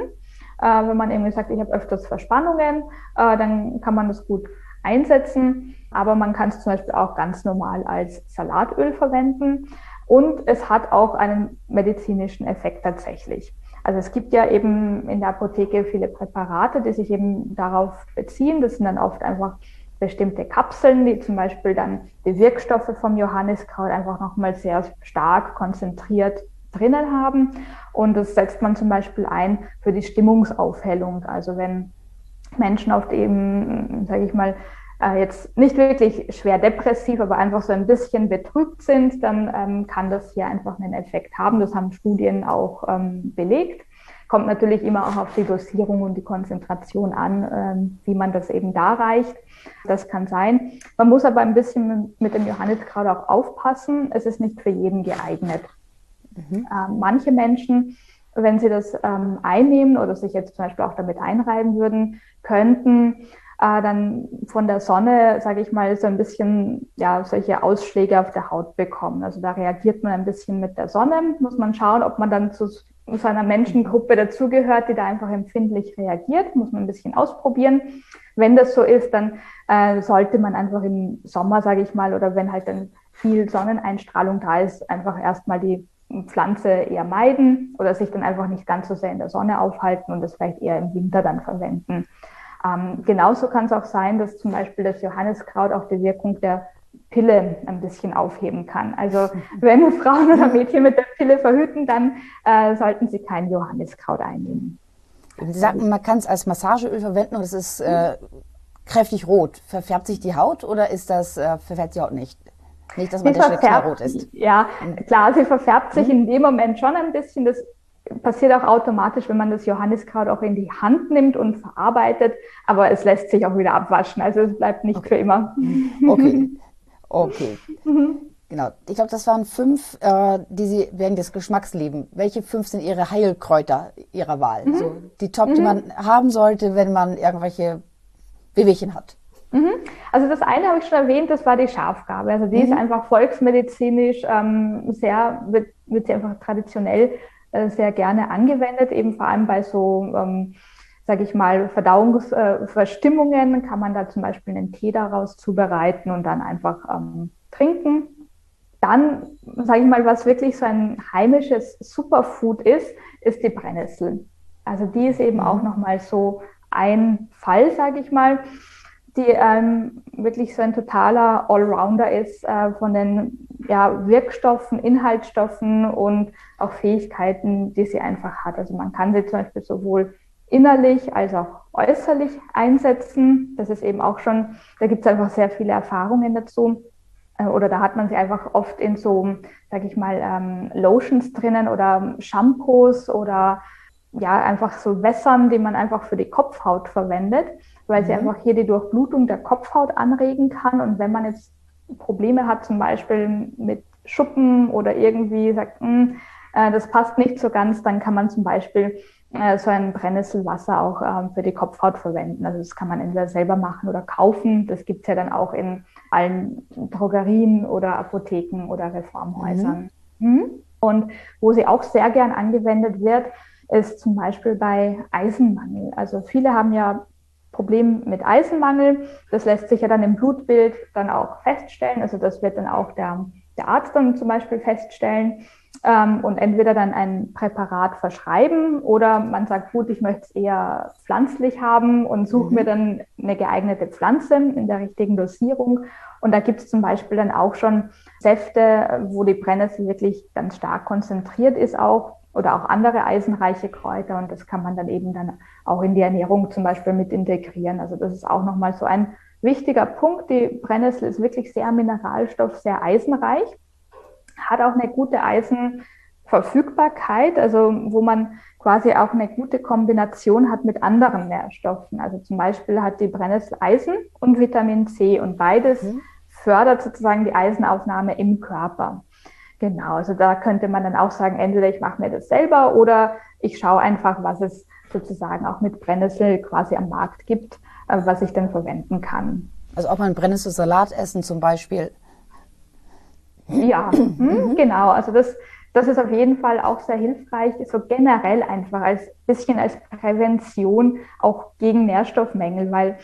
[SPEAKER 2] Äh, wenn man irgendwie sagt, ich habe öfters Verspannungen, äh, dann kann man das gut einsetzen. Aber man kann es zum Beispiel auch ganz normal als Salatöl verwenden. Und es hat auch einen medizinischen Effekt tatsächlich. Also es gibt ja eben in der Apotheke viele Präparate, die sich eben darauf beziehen. Das sind dann oft einfach bestimmte Kapseln, die zum Beispiel dann die Wirkstoffe vom Johanniskraut einfach nochmal sehr stark konzentriert drinnen haben. Und das setzt man zum Beispiel ein für die Stimmungsaufhellung. Also wenn Menschen oft eben, sage ich mal, äh, jetzt nicht wirklich schwer depressiv, aber einfach so ein bisschen betrübt sind, dann ähm, kann das hier einfach einen Effekt haben. Das haben Studien auch ähm, belegt. Kommt natürlich immer auch auf die Dosierung und die Konzentration an, ähm, wie man das eben da reicht. Das kann sein. Man muss aber ein bisschen mit dem Johanniskraut auch aufpassen. Es ist nicht für jeden geeignet. Mhm. Ähm, manche Menschen, wenn sie das ähm, einnehmen oder sich jetzt zum Beispiel auch damit einreiben würden, könnten äh, dann von der Sonne, sage ich mal, so ein bisschen ja solche Ausschläge auf der Haut bekommen. Also da reagiert man ein bisschen mit der Sonne. Muss man schauen, ob man dann zu so einer Menschengruppe dazugehört, die da einfach empfindlich reagiert. Muss man ein bisschen ausprobieren. Wenn das so ist, dann äh, sollte man einfach im Sommer, sage ich mal, oder wenn halt dann viel Sonneneinstrahlung da ist, einfach erstmal die Pflanze eher meiden oder sich dann einfach nicht ganz so sehr in der Sonne aufhalten und das vielleicht eher im Winter dann verwenden. Ähm, genauso kann es auch sein, dass zum Beispiel das Johanniskraut auch die Wirkung der Pille ein bisschen aufheben kann. Also wenn Frauen oder Mädchen mit der Pille verhüten, dann äh, sollten sie kein Johanniskraut einnehmen.
[SPEAKER 1] Sie sagten, man kann es als Massageöl verwenden und es ist äh, kräftig rot. Verfärbt sich die Haut oder ist das, äh, verfärbt die Haut nicht? Nicht, dass man der Stelle rot ist.
[SPEAKER 2] Ja, klar, sie verfärbt sich mhm. in dem Moment schon ein bisschen. Das passiert auch automatisch, wenn man das Johanniskraut auch in die Hand nimmt und verarbeitet, aber es lässt sich auch wieder abwaschen. Also es bleibt nicht okay. für immer.
[SPEAKER 1] Okay. Okay. Mhm. Genau. Ich glaube, das waren fünf, äh, die Sie während des Geschmacks leben. Welche fünf sind Ihre Heilkräuter Ihrer Wahl? Mhm. So die Top, die mhm. man haben sollte, wenn man irgendwelche Wehwehchen hat.
[SPEAKER 2] Mhm. Also das eine habe ich schon erwähnt, das war die Schafgabe. Also die ist mhm. einfach volksmedizinisch ähm, sehr, wird, wird sie einfach traditionell sehr gerne angewendet, eben vor allem bei so, ähm, sage ich mal, Verdauungsverstimmungen äh, kann man da zum Beispiel einen Tee daraus zubereiten und dann einfach ähm, trinken. Dann, sage ich mal, was wirklich so ein heimisches Superfood ist, ist die Brennnessel. Also die ist eben auch mhm. nochmal so ein Fall, sage ich mal die ähm, wirklich so ein totaler Allrounder ist äh, von den ja, Wirkstoffen, Inhaltsstoffen und auch Fähigkeiten, die sie einfach hat. Also man kann sie zum Beispiel sowohl innerlich als auch äußerlich einsetzen. Das ist eben auch schon, da gibt es einfach sehr viele Erfahrungen dazu. Äh, oder da hat man sie einfach oft in so, sage ich mal, ähm, Lotions drinnen oder Shampoos oder ja, einfach so Wässern, die man einfach für die Kopfhaut verwendet weil mhm. sie einfach hier die Durchblutung der Kopfhaut anregen kann. Und wenn man jetzt Probleme hat, zum Beispiel mit Schuppen oder irgendwie sagt, hm, äh, das passt nicht so ganz, dann kann man zum Beispiel äh, so ein Brennnesselwasser auch äh, für die Kopfhaut verwenden. Also das kann man entweder selber machen oder kaufen. Das gibt's ja dann auch in allen Drogerien oder Apotheken oder Reformhäusern. Mhm. Mhm. Und wo sie auch sehr gern angewendet wird, ist zum Beispiel bei Eisenmangel. Also viele haben ja Problem mit Eisenmangel. Das lässt sich ja dann im Blutbild dann auch feststellen. Also das wird dann auch der, der Arzt dann zum Beispiel feststellen ähm, und entweder dann ein Präparat verschreiben oder man sagt, gut, ich möchte es eher pflanzlich haben und suche mhm. mir dann eine geeignete Pflanze in der richtigen Dosierung. Und da gibt es zum Beispiel dann auch schon Säfte, wo die Brennnessel wirklich ganz stark konzentriert ist auch oder auch andere eisenreiche Kräuter und das kann man dann eben dann auch in die Ernährung zum Beispiel mit integrieren. Also das ist auch nochmal so ein wichtiger Punkt. Die Brennnessel ist wirklich sehr mineralstoff, sehr eisenreich, hat auch eine gute Eisen Verfügbarkeit, also wo man quasi auch eine gute Kombination hat mit anderen Nährstoffen. Also zum Beispiel hat die Brennnessel Eisen und Vitamin C und beides mhm. fördert sozusagen die Eisenaufnahme im Körper. Genau, also da könnte man dann auch sagen, entweder ich mache mir das selber oder ich schaue einfach, was es sozusagen auch mit Brennnessel quasi am Markt gibt, äh, was ich dann verwenden kann.
[SPEAKER 1] Also auch mal einen Brennnesselsalat essen zum Beispiel.
[SPEAKER 2] Ja, mhm. genau. Also das das ist auf jeden Fall auch sehr hilfreich, so generell einfach als bisschen als Prävention auch gegen Nährstoffmängel, weil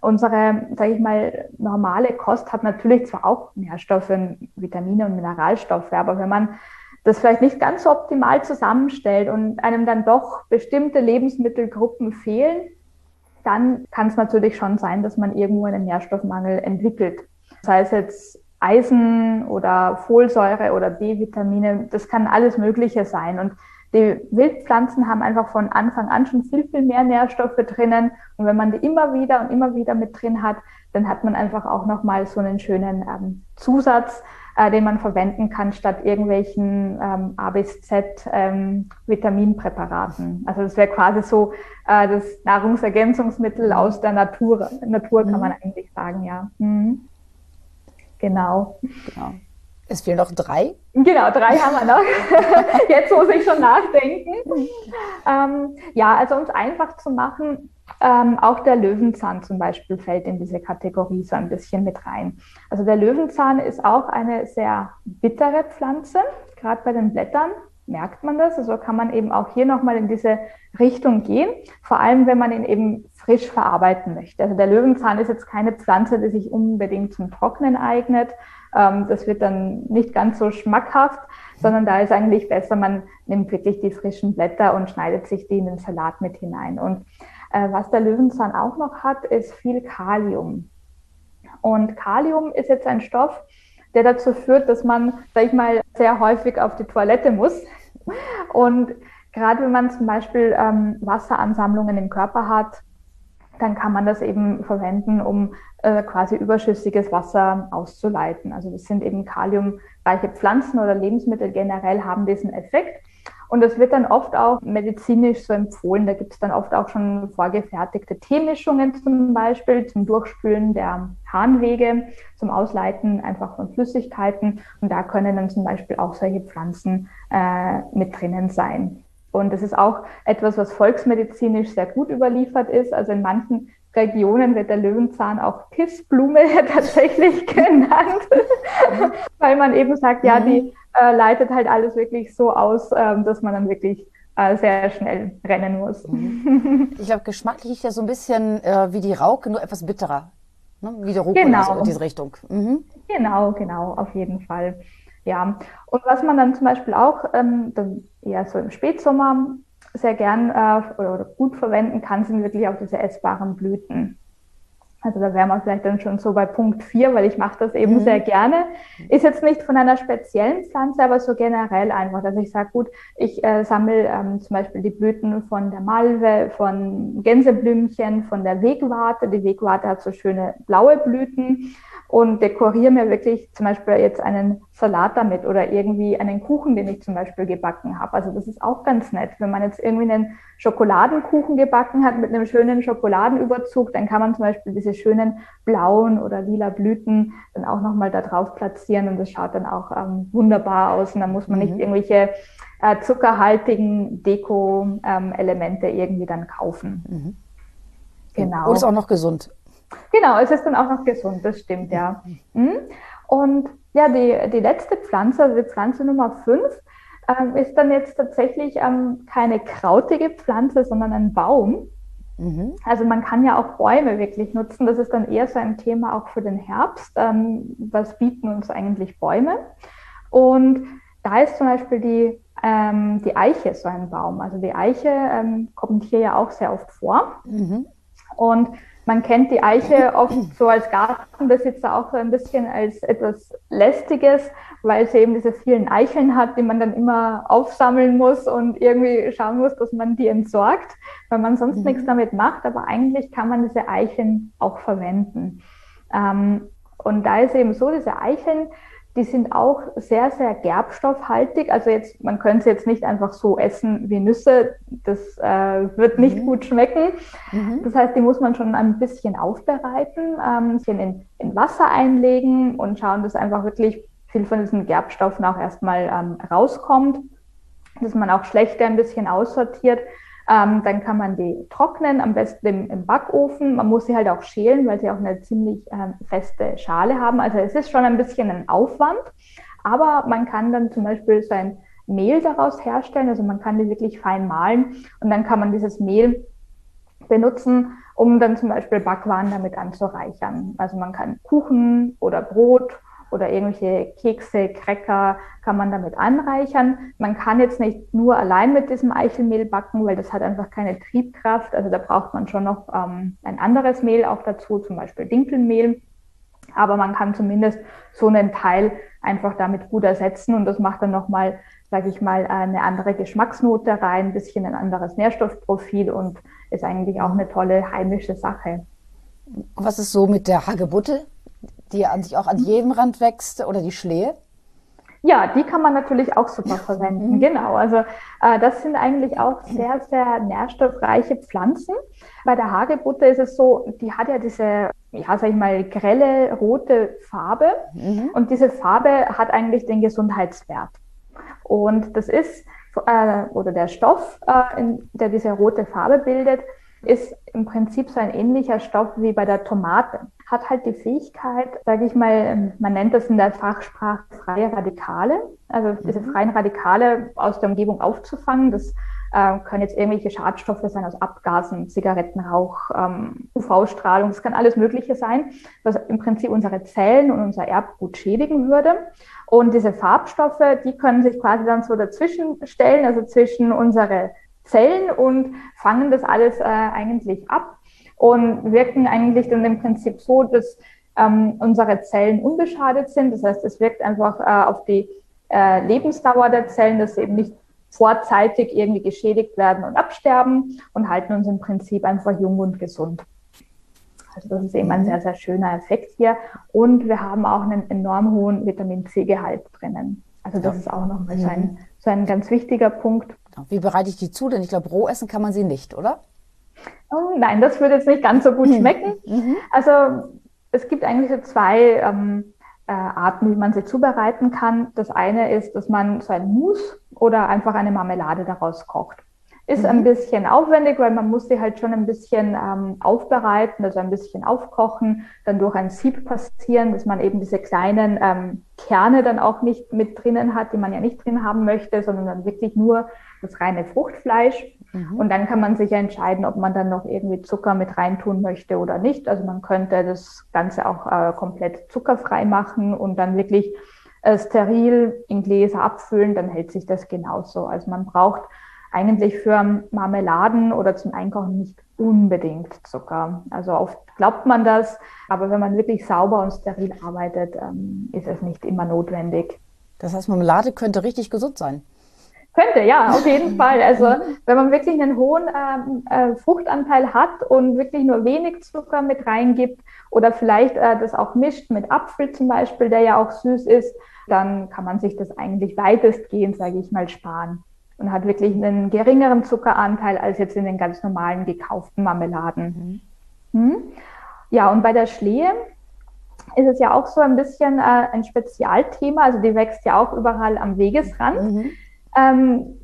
[SPEAKER 2] unsere, sage ich mal, normale Kost hat natürlich zwar auch Nährstoffe, Vitamine und Mineralstoffe, aber wenn man das vielleicht nicht ganz so optimal zusammenstellt und einem dann doch bestimmte Lebensmittelgruppen fehlen, dann kann es natürlich schon sein, dass man irgendwo einen Nährstoffmangel entwickelt. Sei es jetzt Eisen oder Folsäure oder B-Vitamine, das kann alles Mögliche sein. Und die Wildpflanzen haben einfach von Anfang an schon viel, viel mehr Nährstoffe drinnen. Und wenn man die immer wieder und immer wieder mit drin hat, dann hat man einfach auch nochmal so einen schönen ähm, Zusatz, äh, den man verwenden kann, statt irgendwelchen ähm, A bis Z ähm, Vitaminpräparaten. Also das wäre quasi so äh, das Nahrungsergänzungsmittel aus der Natur. Natur kann mhm. man eigentlich sagen, ja. Mhm. Genau. genau.
[SPEAKER 1] Es fehlen noch drei.
[SPEAKER 2] Genau, drei haben wir noch. Jetzt muss ich schon nachdenken. Ähm, ja, also um es einfach zu machen, ähm, auch der Löwenzahn zum Beispiel fällt in diese Kategorie so ein bisschen mit rein. Also der Löwenzahn ist auch eine sehr bittere Pflanze, gerade bei den Blättern merkt man das. Also kann man eben auch hier nochmal in diese Richtung gehen, vor allem wenn man ihn eben frisch verarbeiten möchte. Also der Löwenzahn ist jetzt keine Pflanze, die sich unbedingt zum Trocknen eignet. Ähm, das wird dann nicht ganz so schmackhaft, sondern da ist eigentlich besser, man nimmt wirklich die frischen Blätter und schneidet sich die in den Salat mit hinein. Und äh, was der Löwenzahn auch noch hat, ist viel Kalium. Und Kalium ist jetzt ein Stoff, der dazu führt, dass man, sag ich mal, sehr häufig auf die Toilette muss. Und gerade wenn man zum Beispiel ähm, Wasseransammlungen im Körper hat, dann kann man das eben verwenden, um äh, quasi überschüssiges Wasser auszuleiten. Also das sind eben kaliumreiche Pflanzen oder Lebensmittel generell haben diesen Effekt. Und das wird dann oft auch medizinisch so empfohlen. Da gibt es dann oft auch schon vorgefertigte Teemischungen zum Beispiel zum Durchspülen der Harnwege, zum Ausleiten einfach von Flüssigkeiten. Und da können dann zum Beispiel auch solche Pflanzen äh, mit drinnen sein. Und das ist auch etwas, was volksmedizinisch sehr gut überliefert ist. Also in manchen Regionen wird der Löwenzahn auch Pissblume tatsächlich genannt, weil man eben sagt, ja, die mhm äh, leitet halt alles wirklich so aus, ähm, dass man dann wirklich äh, sehr schnell rennen muss.
[SPEAKER 1] Mhm. Ich glaube, geschmacklich ist ja so ein bisschen äh, wie die Rauke, nur etwas bitterer. Ne? Wie der Rucola,
[SPEAKER 2] genau.
[SPEAKER 1] in diese Richtung.
[SPEAKER 2] Mhm. Genau, genau, auf jeden Fall. Ja, und was man dann zum Beispiel auch ähm, eher so im Spätsommer sehr gern äh, oder, oder, gut verwenden kann, sind wirklich auch diese essbaren Blüten. Also da wären wir vielleicht dann schon so bei Punkt 4, weil ich mache das eben mhm. sehr gerne. Ist jetzt nicht von einer speziellen Pflanze, aber so generell einfach, dass ich sage, gut, ich äh, sammle ähm, zum Beispiel die Blüten von der Malve, von Gänseblümchen, von der Wegwarte. Die Wegwarte hat so schöne blaue Blüten und dekoriere mir wirklich zum Beispiel jetzt einen Salat damit oder irgendwie einen Kuchen, den ich zum Beispiel gebacken habe. Also das ist auch ganz nett. Wenn man jetzt irgendwie einen Schokoladenkuchen gebacken hat mit einem schönen Schokoladenüberzug, dann kann man zum Beispiel diese schönen blauen oder lila Blüten dann auch nochmal da drauf platzieren und das schaut dann auch ähm, wunderbar aus und dann muss man mhm. nicht irgendwelche äh, zuckerhaltigen Deko-Elemente ähm, irgendwie dann kaufen. Mhm.
[SPEAKER 1] Genau. Und ist auch noch gesund.
[SPEAKER 2] Genau, es ist dann auch noch gesund, das stimmt, ja. Mhm. Und ja, die, die letzte Pflanze, also die Pflanze Nummer 5, ähm, ist dann jetzt tatsächlich ähm, keine krautige Pflanze, sondern ein Baum. Mhm. Also man kann ja auch Bäume wirklich nutzen. Das ist dann eher so ein Thema auch für den Herbst. Ähm, was bieten uns eigentlich Bäume? Und da ist zum Beispiel die, ähm, die Eiche so ein Baum. Also die Eiche ähm, kommt hier ja auch sehr oft vor. Mhm. Und man kennt die Eiche oft so als Gartenbesitzer auch so ein bisschen als etwas Lästiges, weil sie eben diese vielen Eicheln hat, die man dann immer aufsammeln muss und irgendwie schauen muss, dass man die entsorgt, weil man sonst mhm. nichts damit macht. Aber eigentlich kann man diese Eicheln auch verwenden. Ähm, und da ist eben so, diese Eicheln, Die sind auch sehr, sehr gerbstoffhaltig. Also jetzt, man könnte sie jetzt nicht einfach so essen wie Nüsse. Das äh, wird nicht mhm. gut schmecken. Mhm. Das heißt, die muss man schon ein bisschen aufbereiten, ähm, in, in Wasser einlegen und schauen, dass einfach wirklich viel von diesen Gerbstoffen auch erstmal ähm, rauskommt, dass man auch schlechte ein bisschen aussortiert. Ähm, dann kann man die trocknen, am besten im, im, Backofen. Man muss sie halt auch schälen, weil sie auch eine ziemlich ähm, feste Schale haben. Also es ist schon ein bisschen ein Aufwand, aber man kann dann zum Beispiel so ein Mehl daraus herstellen. Also man kann die wirklich fein mahlen und dann kann man dieses Mehl benutzen, um dann zum Beispiel Backwaren damit anzureichern. Also man kann Kuchen oder Brot oder irgendwelche Kekse, Cracker kann man damit anreichern. Man kann jetzt nicht nur allein mit diesem Eichelmehl backen, weil das hat einfach keine Triebkraft. Also da braucht man schon noch ähm, ein anderes Mehl auch dazu, zum Beispiel Dinkelmehl. Aber man kann zumindest so einen Teil einfach damit gut ersetzen und das macht dann nochmal, sage ich mal, eine andere Geschmacksnote rein, ein bisschen ein anderes Nährstoffprofil und ist eigentlich auch eine tolle heimische Sache.
[SPEAKER 1] Was ist so mit der Hagebutte? Die an sich auch an jedem Rand wächst oder die Schlehe?
[SPEAKER 2] Ja, die kann man natürlich auch super verwenden. Mhm. Genau. Also äh, das sind eigentlich auch sehr, sehr nährstoffreiche Pflanzen. Bei der Hagebutte ist es so, die hat ja diese, ja, sag ich mal, grelle rote Farbe. Mhm. Und diese Farbe hat eigentlich den Gesundheitswert. Und das ist, äh, oder der Stoff, äh, in, der diese rote Farbe bildet, ist im Prinzip so ein ähnlicher Stoff wie bei der Tomate. Hat halt die Fähigkeit, sage ich mal, man nennt das in der Fachsprache freie Radikale, also diese mhm. freien Radikale aus der Umgebung aufzufangen. Das äh, können jetzt irgendwelche Schadstoffe sein aus Abgasen, Zigarettenrauch, ähm, UV-Strahlung, das kann alles Mögliche sein, was im Prinzip unsere Zellen und unser Erbgut schädigen würde. Und diese Farbstoffe, die können sich quasi dann so dazwischen stellen, also zwischen unsere Zellen und fangen das alles äh, eigentlich ab und wirken eigentlich dann im Prinzip so, dass ähm, unsere Zellen unbeschadet sind. Das heißt, es wirkt einfach äh, auf die äh, Lebensdauer der Zellen, dass sie eben nicht vorzeitig irgendwie geschädigt werden und absterben und halten uns im Prinzip einfach jung und gesund. Also das ist eben ein sehr, sehr schöner Effekt hier. Und wir haben auch einen enorm hohen Vitamin C-Gehalt drinnen. Also das ja. ist auch nochmal so ein, so ein ganz wichtiger Punkt.
[SPEAKER 1] Wie bereite ich die zu? Denn ich glaube, roh essen kann man sie nicht, oder?
[SPEAKER 2] Oh, nein, das würde jetzt nicht ganz so gut hm. schmecken. Mhm. Also es gibt eigentlich so zwei ähm, äh, Arten, wie man sie zubereiten kann. Das eine ist, dass man so ein Mousse oder einfach eine Marmelade daraus kocht. Ist mhm. ein bisschen aufwendig, weil man muss sie halt schon ein bisschen ähm, aufbereiten, also ein bisschen aufkochen, dann durch ein Sieb passieren, dass man eben diese kleinen ähm, Kerne dann auch nicht mit drinnen hat, die man ja nicht drin haben möchte, sondern dann wirklich nur das reine Fruchtfleisch. Mhm. Und dann kann man sich entscheiden, ob man dann noch irgendwie Zucker mit reintun möchte oder nicht. Also man könnte das Ganze auch äh, komplett zuckerfrei machen und dann wirklich äh, steril in Gläser abfüllen, dann hält sich das genauso. Also man braucht eigentlich für Marmeladen oder zum Einkochen nicht unbedingt Zucker. Also oft glaubt man das, aber wenn man wirklich sauber und steril arbeitet, ähm, ist es nicht immer notwendig.
[SPEAKER 1] Das heißt, Marmelade könnte richtig gesund sein.
[SPEAKER 2] Könnte, ja, auf jeden Fall. Also wenn man wirklich einen hohen ähm, äh, Fruchtanteil hat und wirklich nur wenig Zucker mit reingibt oder vielleicht äh, das auch mischt mit Apfel zum Beispiel, der ja auch süß ist, dann kann man sich das eigentlich weitestgehend, sage ich mal, sparen und hat wirklich einen geringeren Zuckeranteil als jetzt in den ganz normalen gekauften Marmeladen. Mhm. Hm? Ja, und bei der Schlehe ist es ja auch so ein bisschen äh, ein Spezialthema. Also die wächst ja auch überall am Wegesrand. Mhm. Ähm,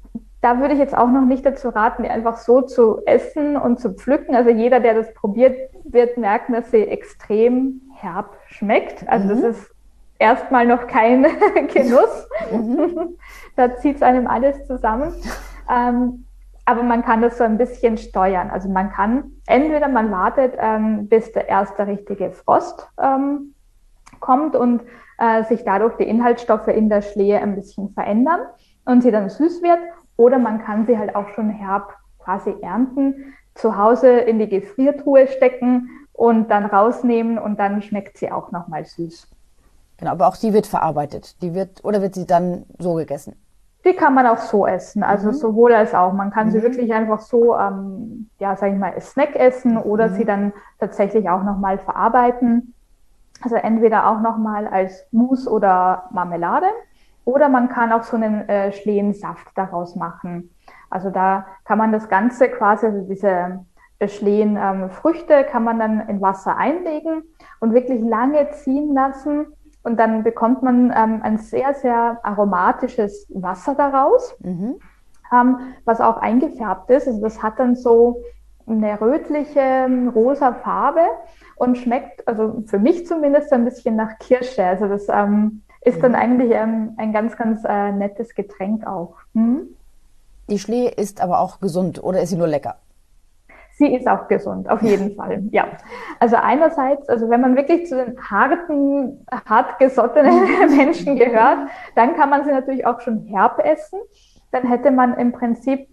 [SPEAKER 2] da würde ich jetzt auch noch nicht dazu raten, die einfach so zu essen und zu pflücken. Also jeder, der das probiert, wird merken, dass sie extrem herb schmeckt. Also mhm. das ist erstmal noch kein Genuss. Mhm. da zieht es einem alles zusammen. Ähm, aber man kann das so ein bisschen steuern. Also man kann entweder man wartet, ähm, bis der erste richtige Frost ähm, kommt und äh, sich dadurch die Inhaltsstoffe in der Schlehe ein bisschen verändern und sie dann süß wird. Oder man kann sie halt auch schon herb quasi ernten, zu Hause in die Gefriertruhe stecken und dann rausnehmen und dann schmeckt sie auch nochmal süß.
[SPEAKER 1] Genau, aber auch die wird verarbeitet. Die wird, oder wird sie dann so gegessen?
[SPEAKER 2] Die kann man auch so essen, also mhm. sowohl als auch. Man kann mhm. sie wirklich einfach so, ähm, ja, sag ich mal, als Snack essen oder mhm. sie dann tatsächlich auch nochmal verarbeiten. Also entweder auch nochmal als Mousse oder Marmelade oder man kann auch so einen äh, Schlehensaft daraus machen. Also da kann man das Ganze quasi, also diese Schlehen ähm, Früchte kann man dann in Wasser einlegen und wirklich lange ziehen lassen. Und dann bekommt man ähm, ein sehr, sehr aromatisches Wasser daraus, mhm. ähm, was auch eingefärbt ist. Also das hat dann so eine rötliche, rosa Farbe und schmeckt, also für mich zumindest, ein bisschen nach Kirsche. Also das ähm, ist dann mhm. eigentlich ähm, ein ganz, ganz äh, nettes Getränk auch. Mhm.
[SPEAKER 1] Die Schlee ist aber auch gesund oder ist sie nur lecker?
[SPEAKER 2] Sie ist auch gesund, auf jeden Fall. Ja. Also einerseits, also wenn man wirklich zu den harten, hartgesottenen Menschen gehört, dann kann man sie natürlich auch schon herb essen. Dann hätte man im Prinzip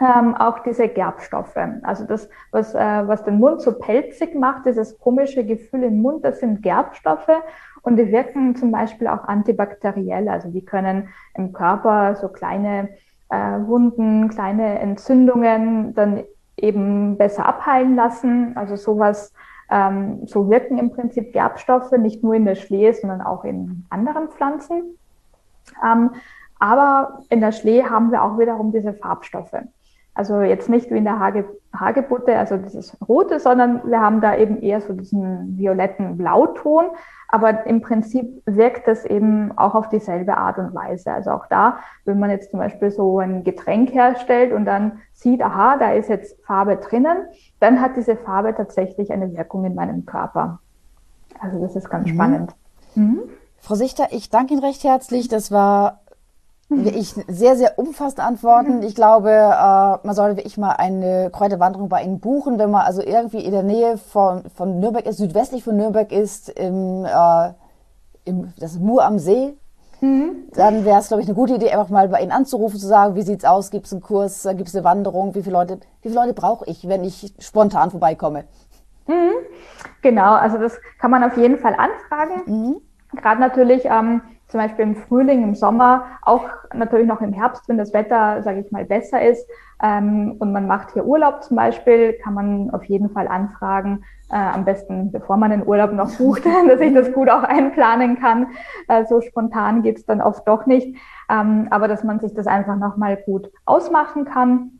[SPEAKER 2] ähm, auch diese Gerbstoffe. Also das, was, äh, was den Mund so pelzig macht, dieses komische Gefühl im Mund, das sind Gerbstoffe und die wirken zum Beispiel auch antibakteriell. Also die können im Körper so kleine äh, Wunden, kleine Entzündungen dann eben besser abheilen lassen. Also sowas, ähm, so wirken im Prinzip Gerbstoffe nicht nur in der Schlee, sondern auch in anderen Pflanzen. Ähm, aber in der Schlee haben wir auch wiederum diese Farbstoffe. Also jetzt nicht wie in der Hage, Hagebutte, also dieses Rote, sondern wir haben da eben eher so diesen violetten Blauton. Aber im Prinzip wirkt das eben auch auf dieselbe Art und Weise. Also auch da, wenn man jetzt zum Beispiel so ein Getränk herstellt und dann sieht, aha, da ist jetzt Farbe drinnen, dann hat diese Farbe tatsächlich eine Wirkung in meinem Körper. Also das ist ganz mhm. spannend. Mhm.
[SPEAKER 1] Frau Sichter, ich danke Ihnen recht herzlich. Das war ich sehr, sehr umfassend antworten. Ich glaube, äh, man sollte wirklich mal eine Kräuterwanderung bei Ihnen buchen, wenn man also irgendwie in der Nähe von, von Nürnberg ist, südwestlich von Nürnberg ist, im, äh, im das Mur am See. Mhm. Dann wäre es, glaube ich, eine gute Idee, einfach mal bei Ihnen anzurufen, zu sagen, wie sieht's aus, gibt es einen Kurs, äh, gibt es eine Wanderung, wie viele Leute, wie viele Leute brauche ich, wenn ich spontan vorbeikomme?
[SPEAKER 2] Mhm. Genau, also das kann man auf jeden Fall anfragen. Mhm. Gerade natürlich ähm, zum Beispiel im Frühling, im Sommer, auch natürlich noch im Herbst, wenn das Wetter, sage ich mal, besser ist ähm, und man macht hier Urlaub zum Beispiel, kann man auf jeden Fall anfragen, äh, am besten bevor man den Urlaub noch bucht, dass ich das gut auch einplanen kann. Äh, so spontan geht's dann oft doch nicht, ähm, aber dass man sich das einfach nochmal gut ausmachen kann.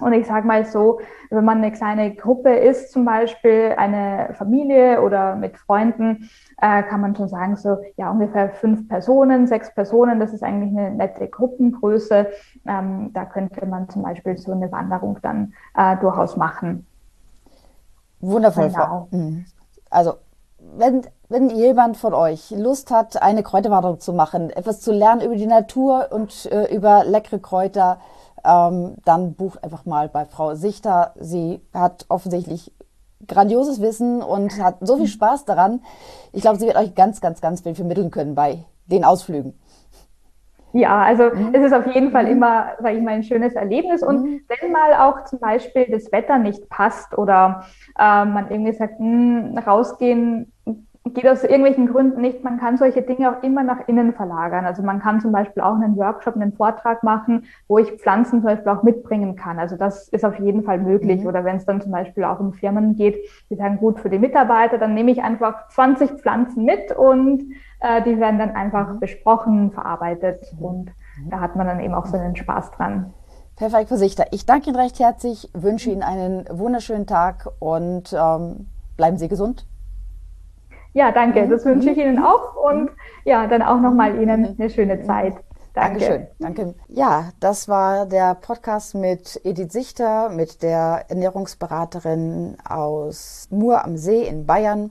[SPEAKER 2] Und ich sage mal so, wenn man eine kleine Gruppe ist, zum Beispiel eine Familie oder mit Freunden, äh, kann man schon sagen, so ja ungefähr fünf Personen, sechs Personen, das ist eigentlich eine nette Gruppengröße. Ähm, da könnte man zum Beispiel so eine Wanderung dann äh, durchaus machen.
[SPEAKER 1] Wundervoll, genau. Frau. Mhm. Also wenn, wenn jemand von euch Lust hat, eine Kräuterwanderung zu machen, etwas zu lernen über die Natur und äh, über leckere Kräuter, ähm, dann bucht einfach mal bei Frau Sichter. Sie hat offensichtlich grandioses Wissen und hat so viel Spaß daran. Ich glaube, sie wird euch ganz, ganz, ganz viel vermitteln können bei den Ausflügen.
[SPEAKER 2] Ja, also mhm. es ist auf jeden Fall mhm. immer, sage ich mal, ein schönes Erlebnis. Und mhm. wenn mal auch zum Beispiel das Wetter nicht passt oder äh, man irgendwie sagt, mh, hm, rausgehen geht aus irgendwelchen Gründen nicht. Man kann solche Dinge auch immer nach innen verlagern. Also man kann zum Beispiel auch einen Workshop, einen Vortrag machen, wo ich Pflanzen zum Beispiel auch mitbringen kann. Also das ist auf jeden Fall möglich. Mhm. Oder wenn es dann zum Beispiel auch um Firmen geht, die sagen, gut für die Mitarbeiter, dann nehme ich einfach 20 Pflanzen mit und äh, die werden dann einfach mhm. besprochen, verarbeitet mhm. und da hat man dann eben auch so einen Spaß dran.
[SPEAKER 1] Perfekt, Versichter. Ich danke Ihnen recht herzlich, wünsche Ihnen einen wunderschönen Tag und ähm, bleiben Sie gesund.
[SPEAKER 2] Ja, danke. Das wünsche ich Ihnen auch und ja, dann auch nochmal Ihnen eine schöne Zeit.
[SPEAKER 1] Danke. Dankeschön. Danke. Ja, das war der Podcast mit Edith Sichter, mit der Ernährungsberaterin aus Mur am See in Bayern.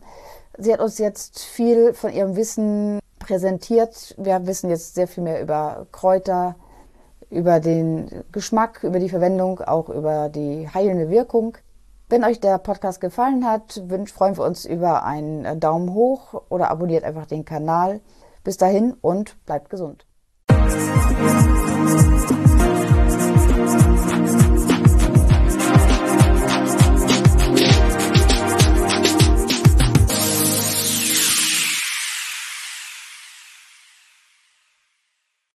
[SPEAKER 1] Sie hat uns jetzt viel von ihrem Wissen präsentiert. Wir wissen jetzt sehr viel mehr über Kräuter, über den Geschmack, über die Verwendung, auch über die heilende Wirkung. Wenn euch der Podcast gefallen hat, freuen wir uns über einen äh, Daumen hoch oder abonniert einfach den Kanal. Bis dahin und bleibt gesund.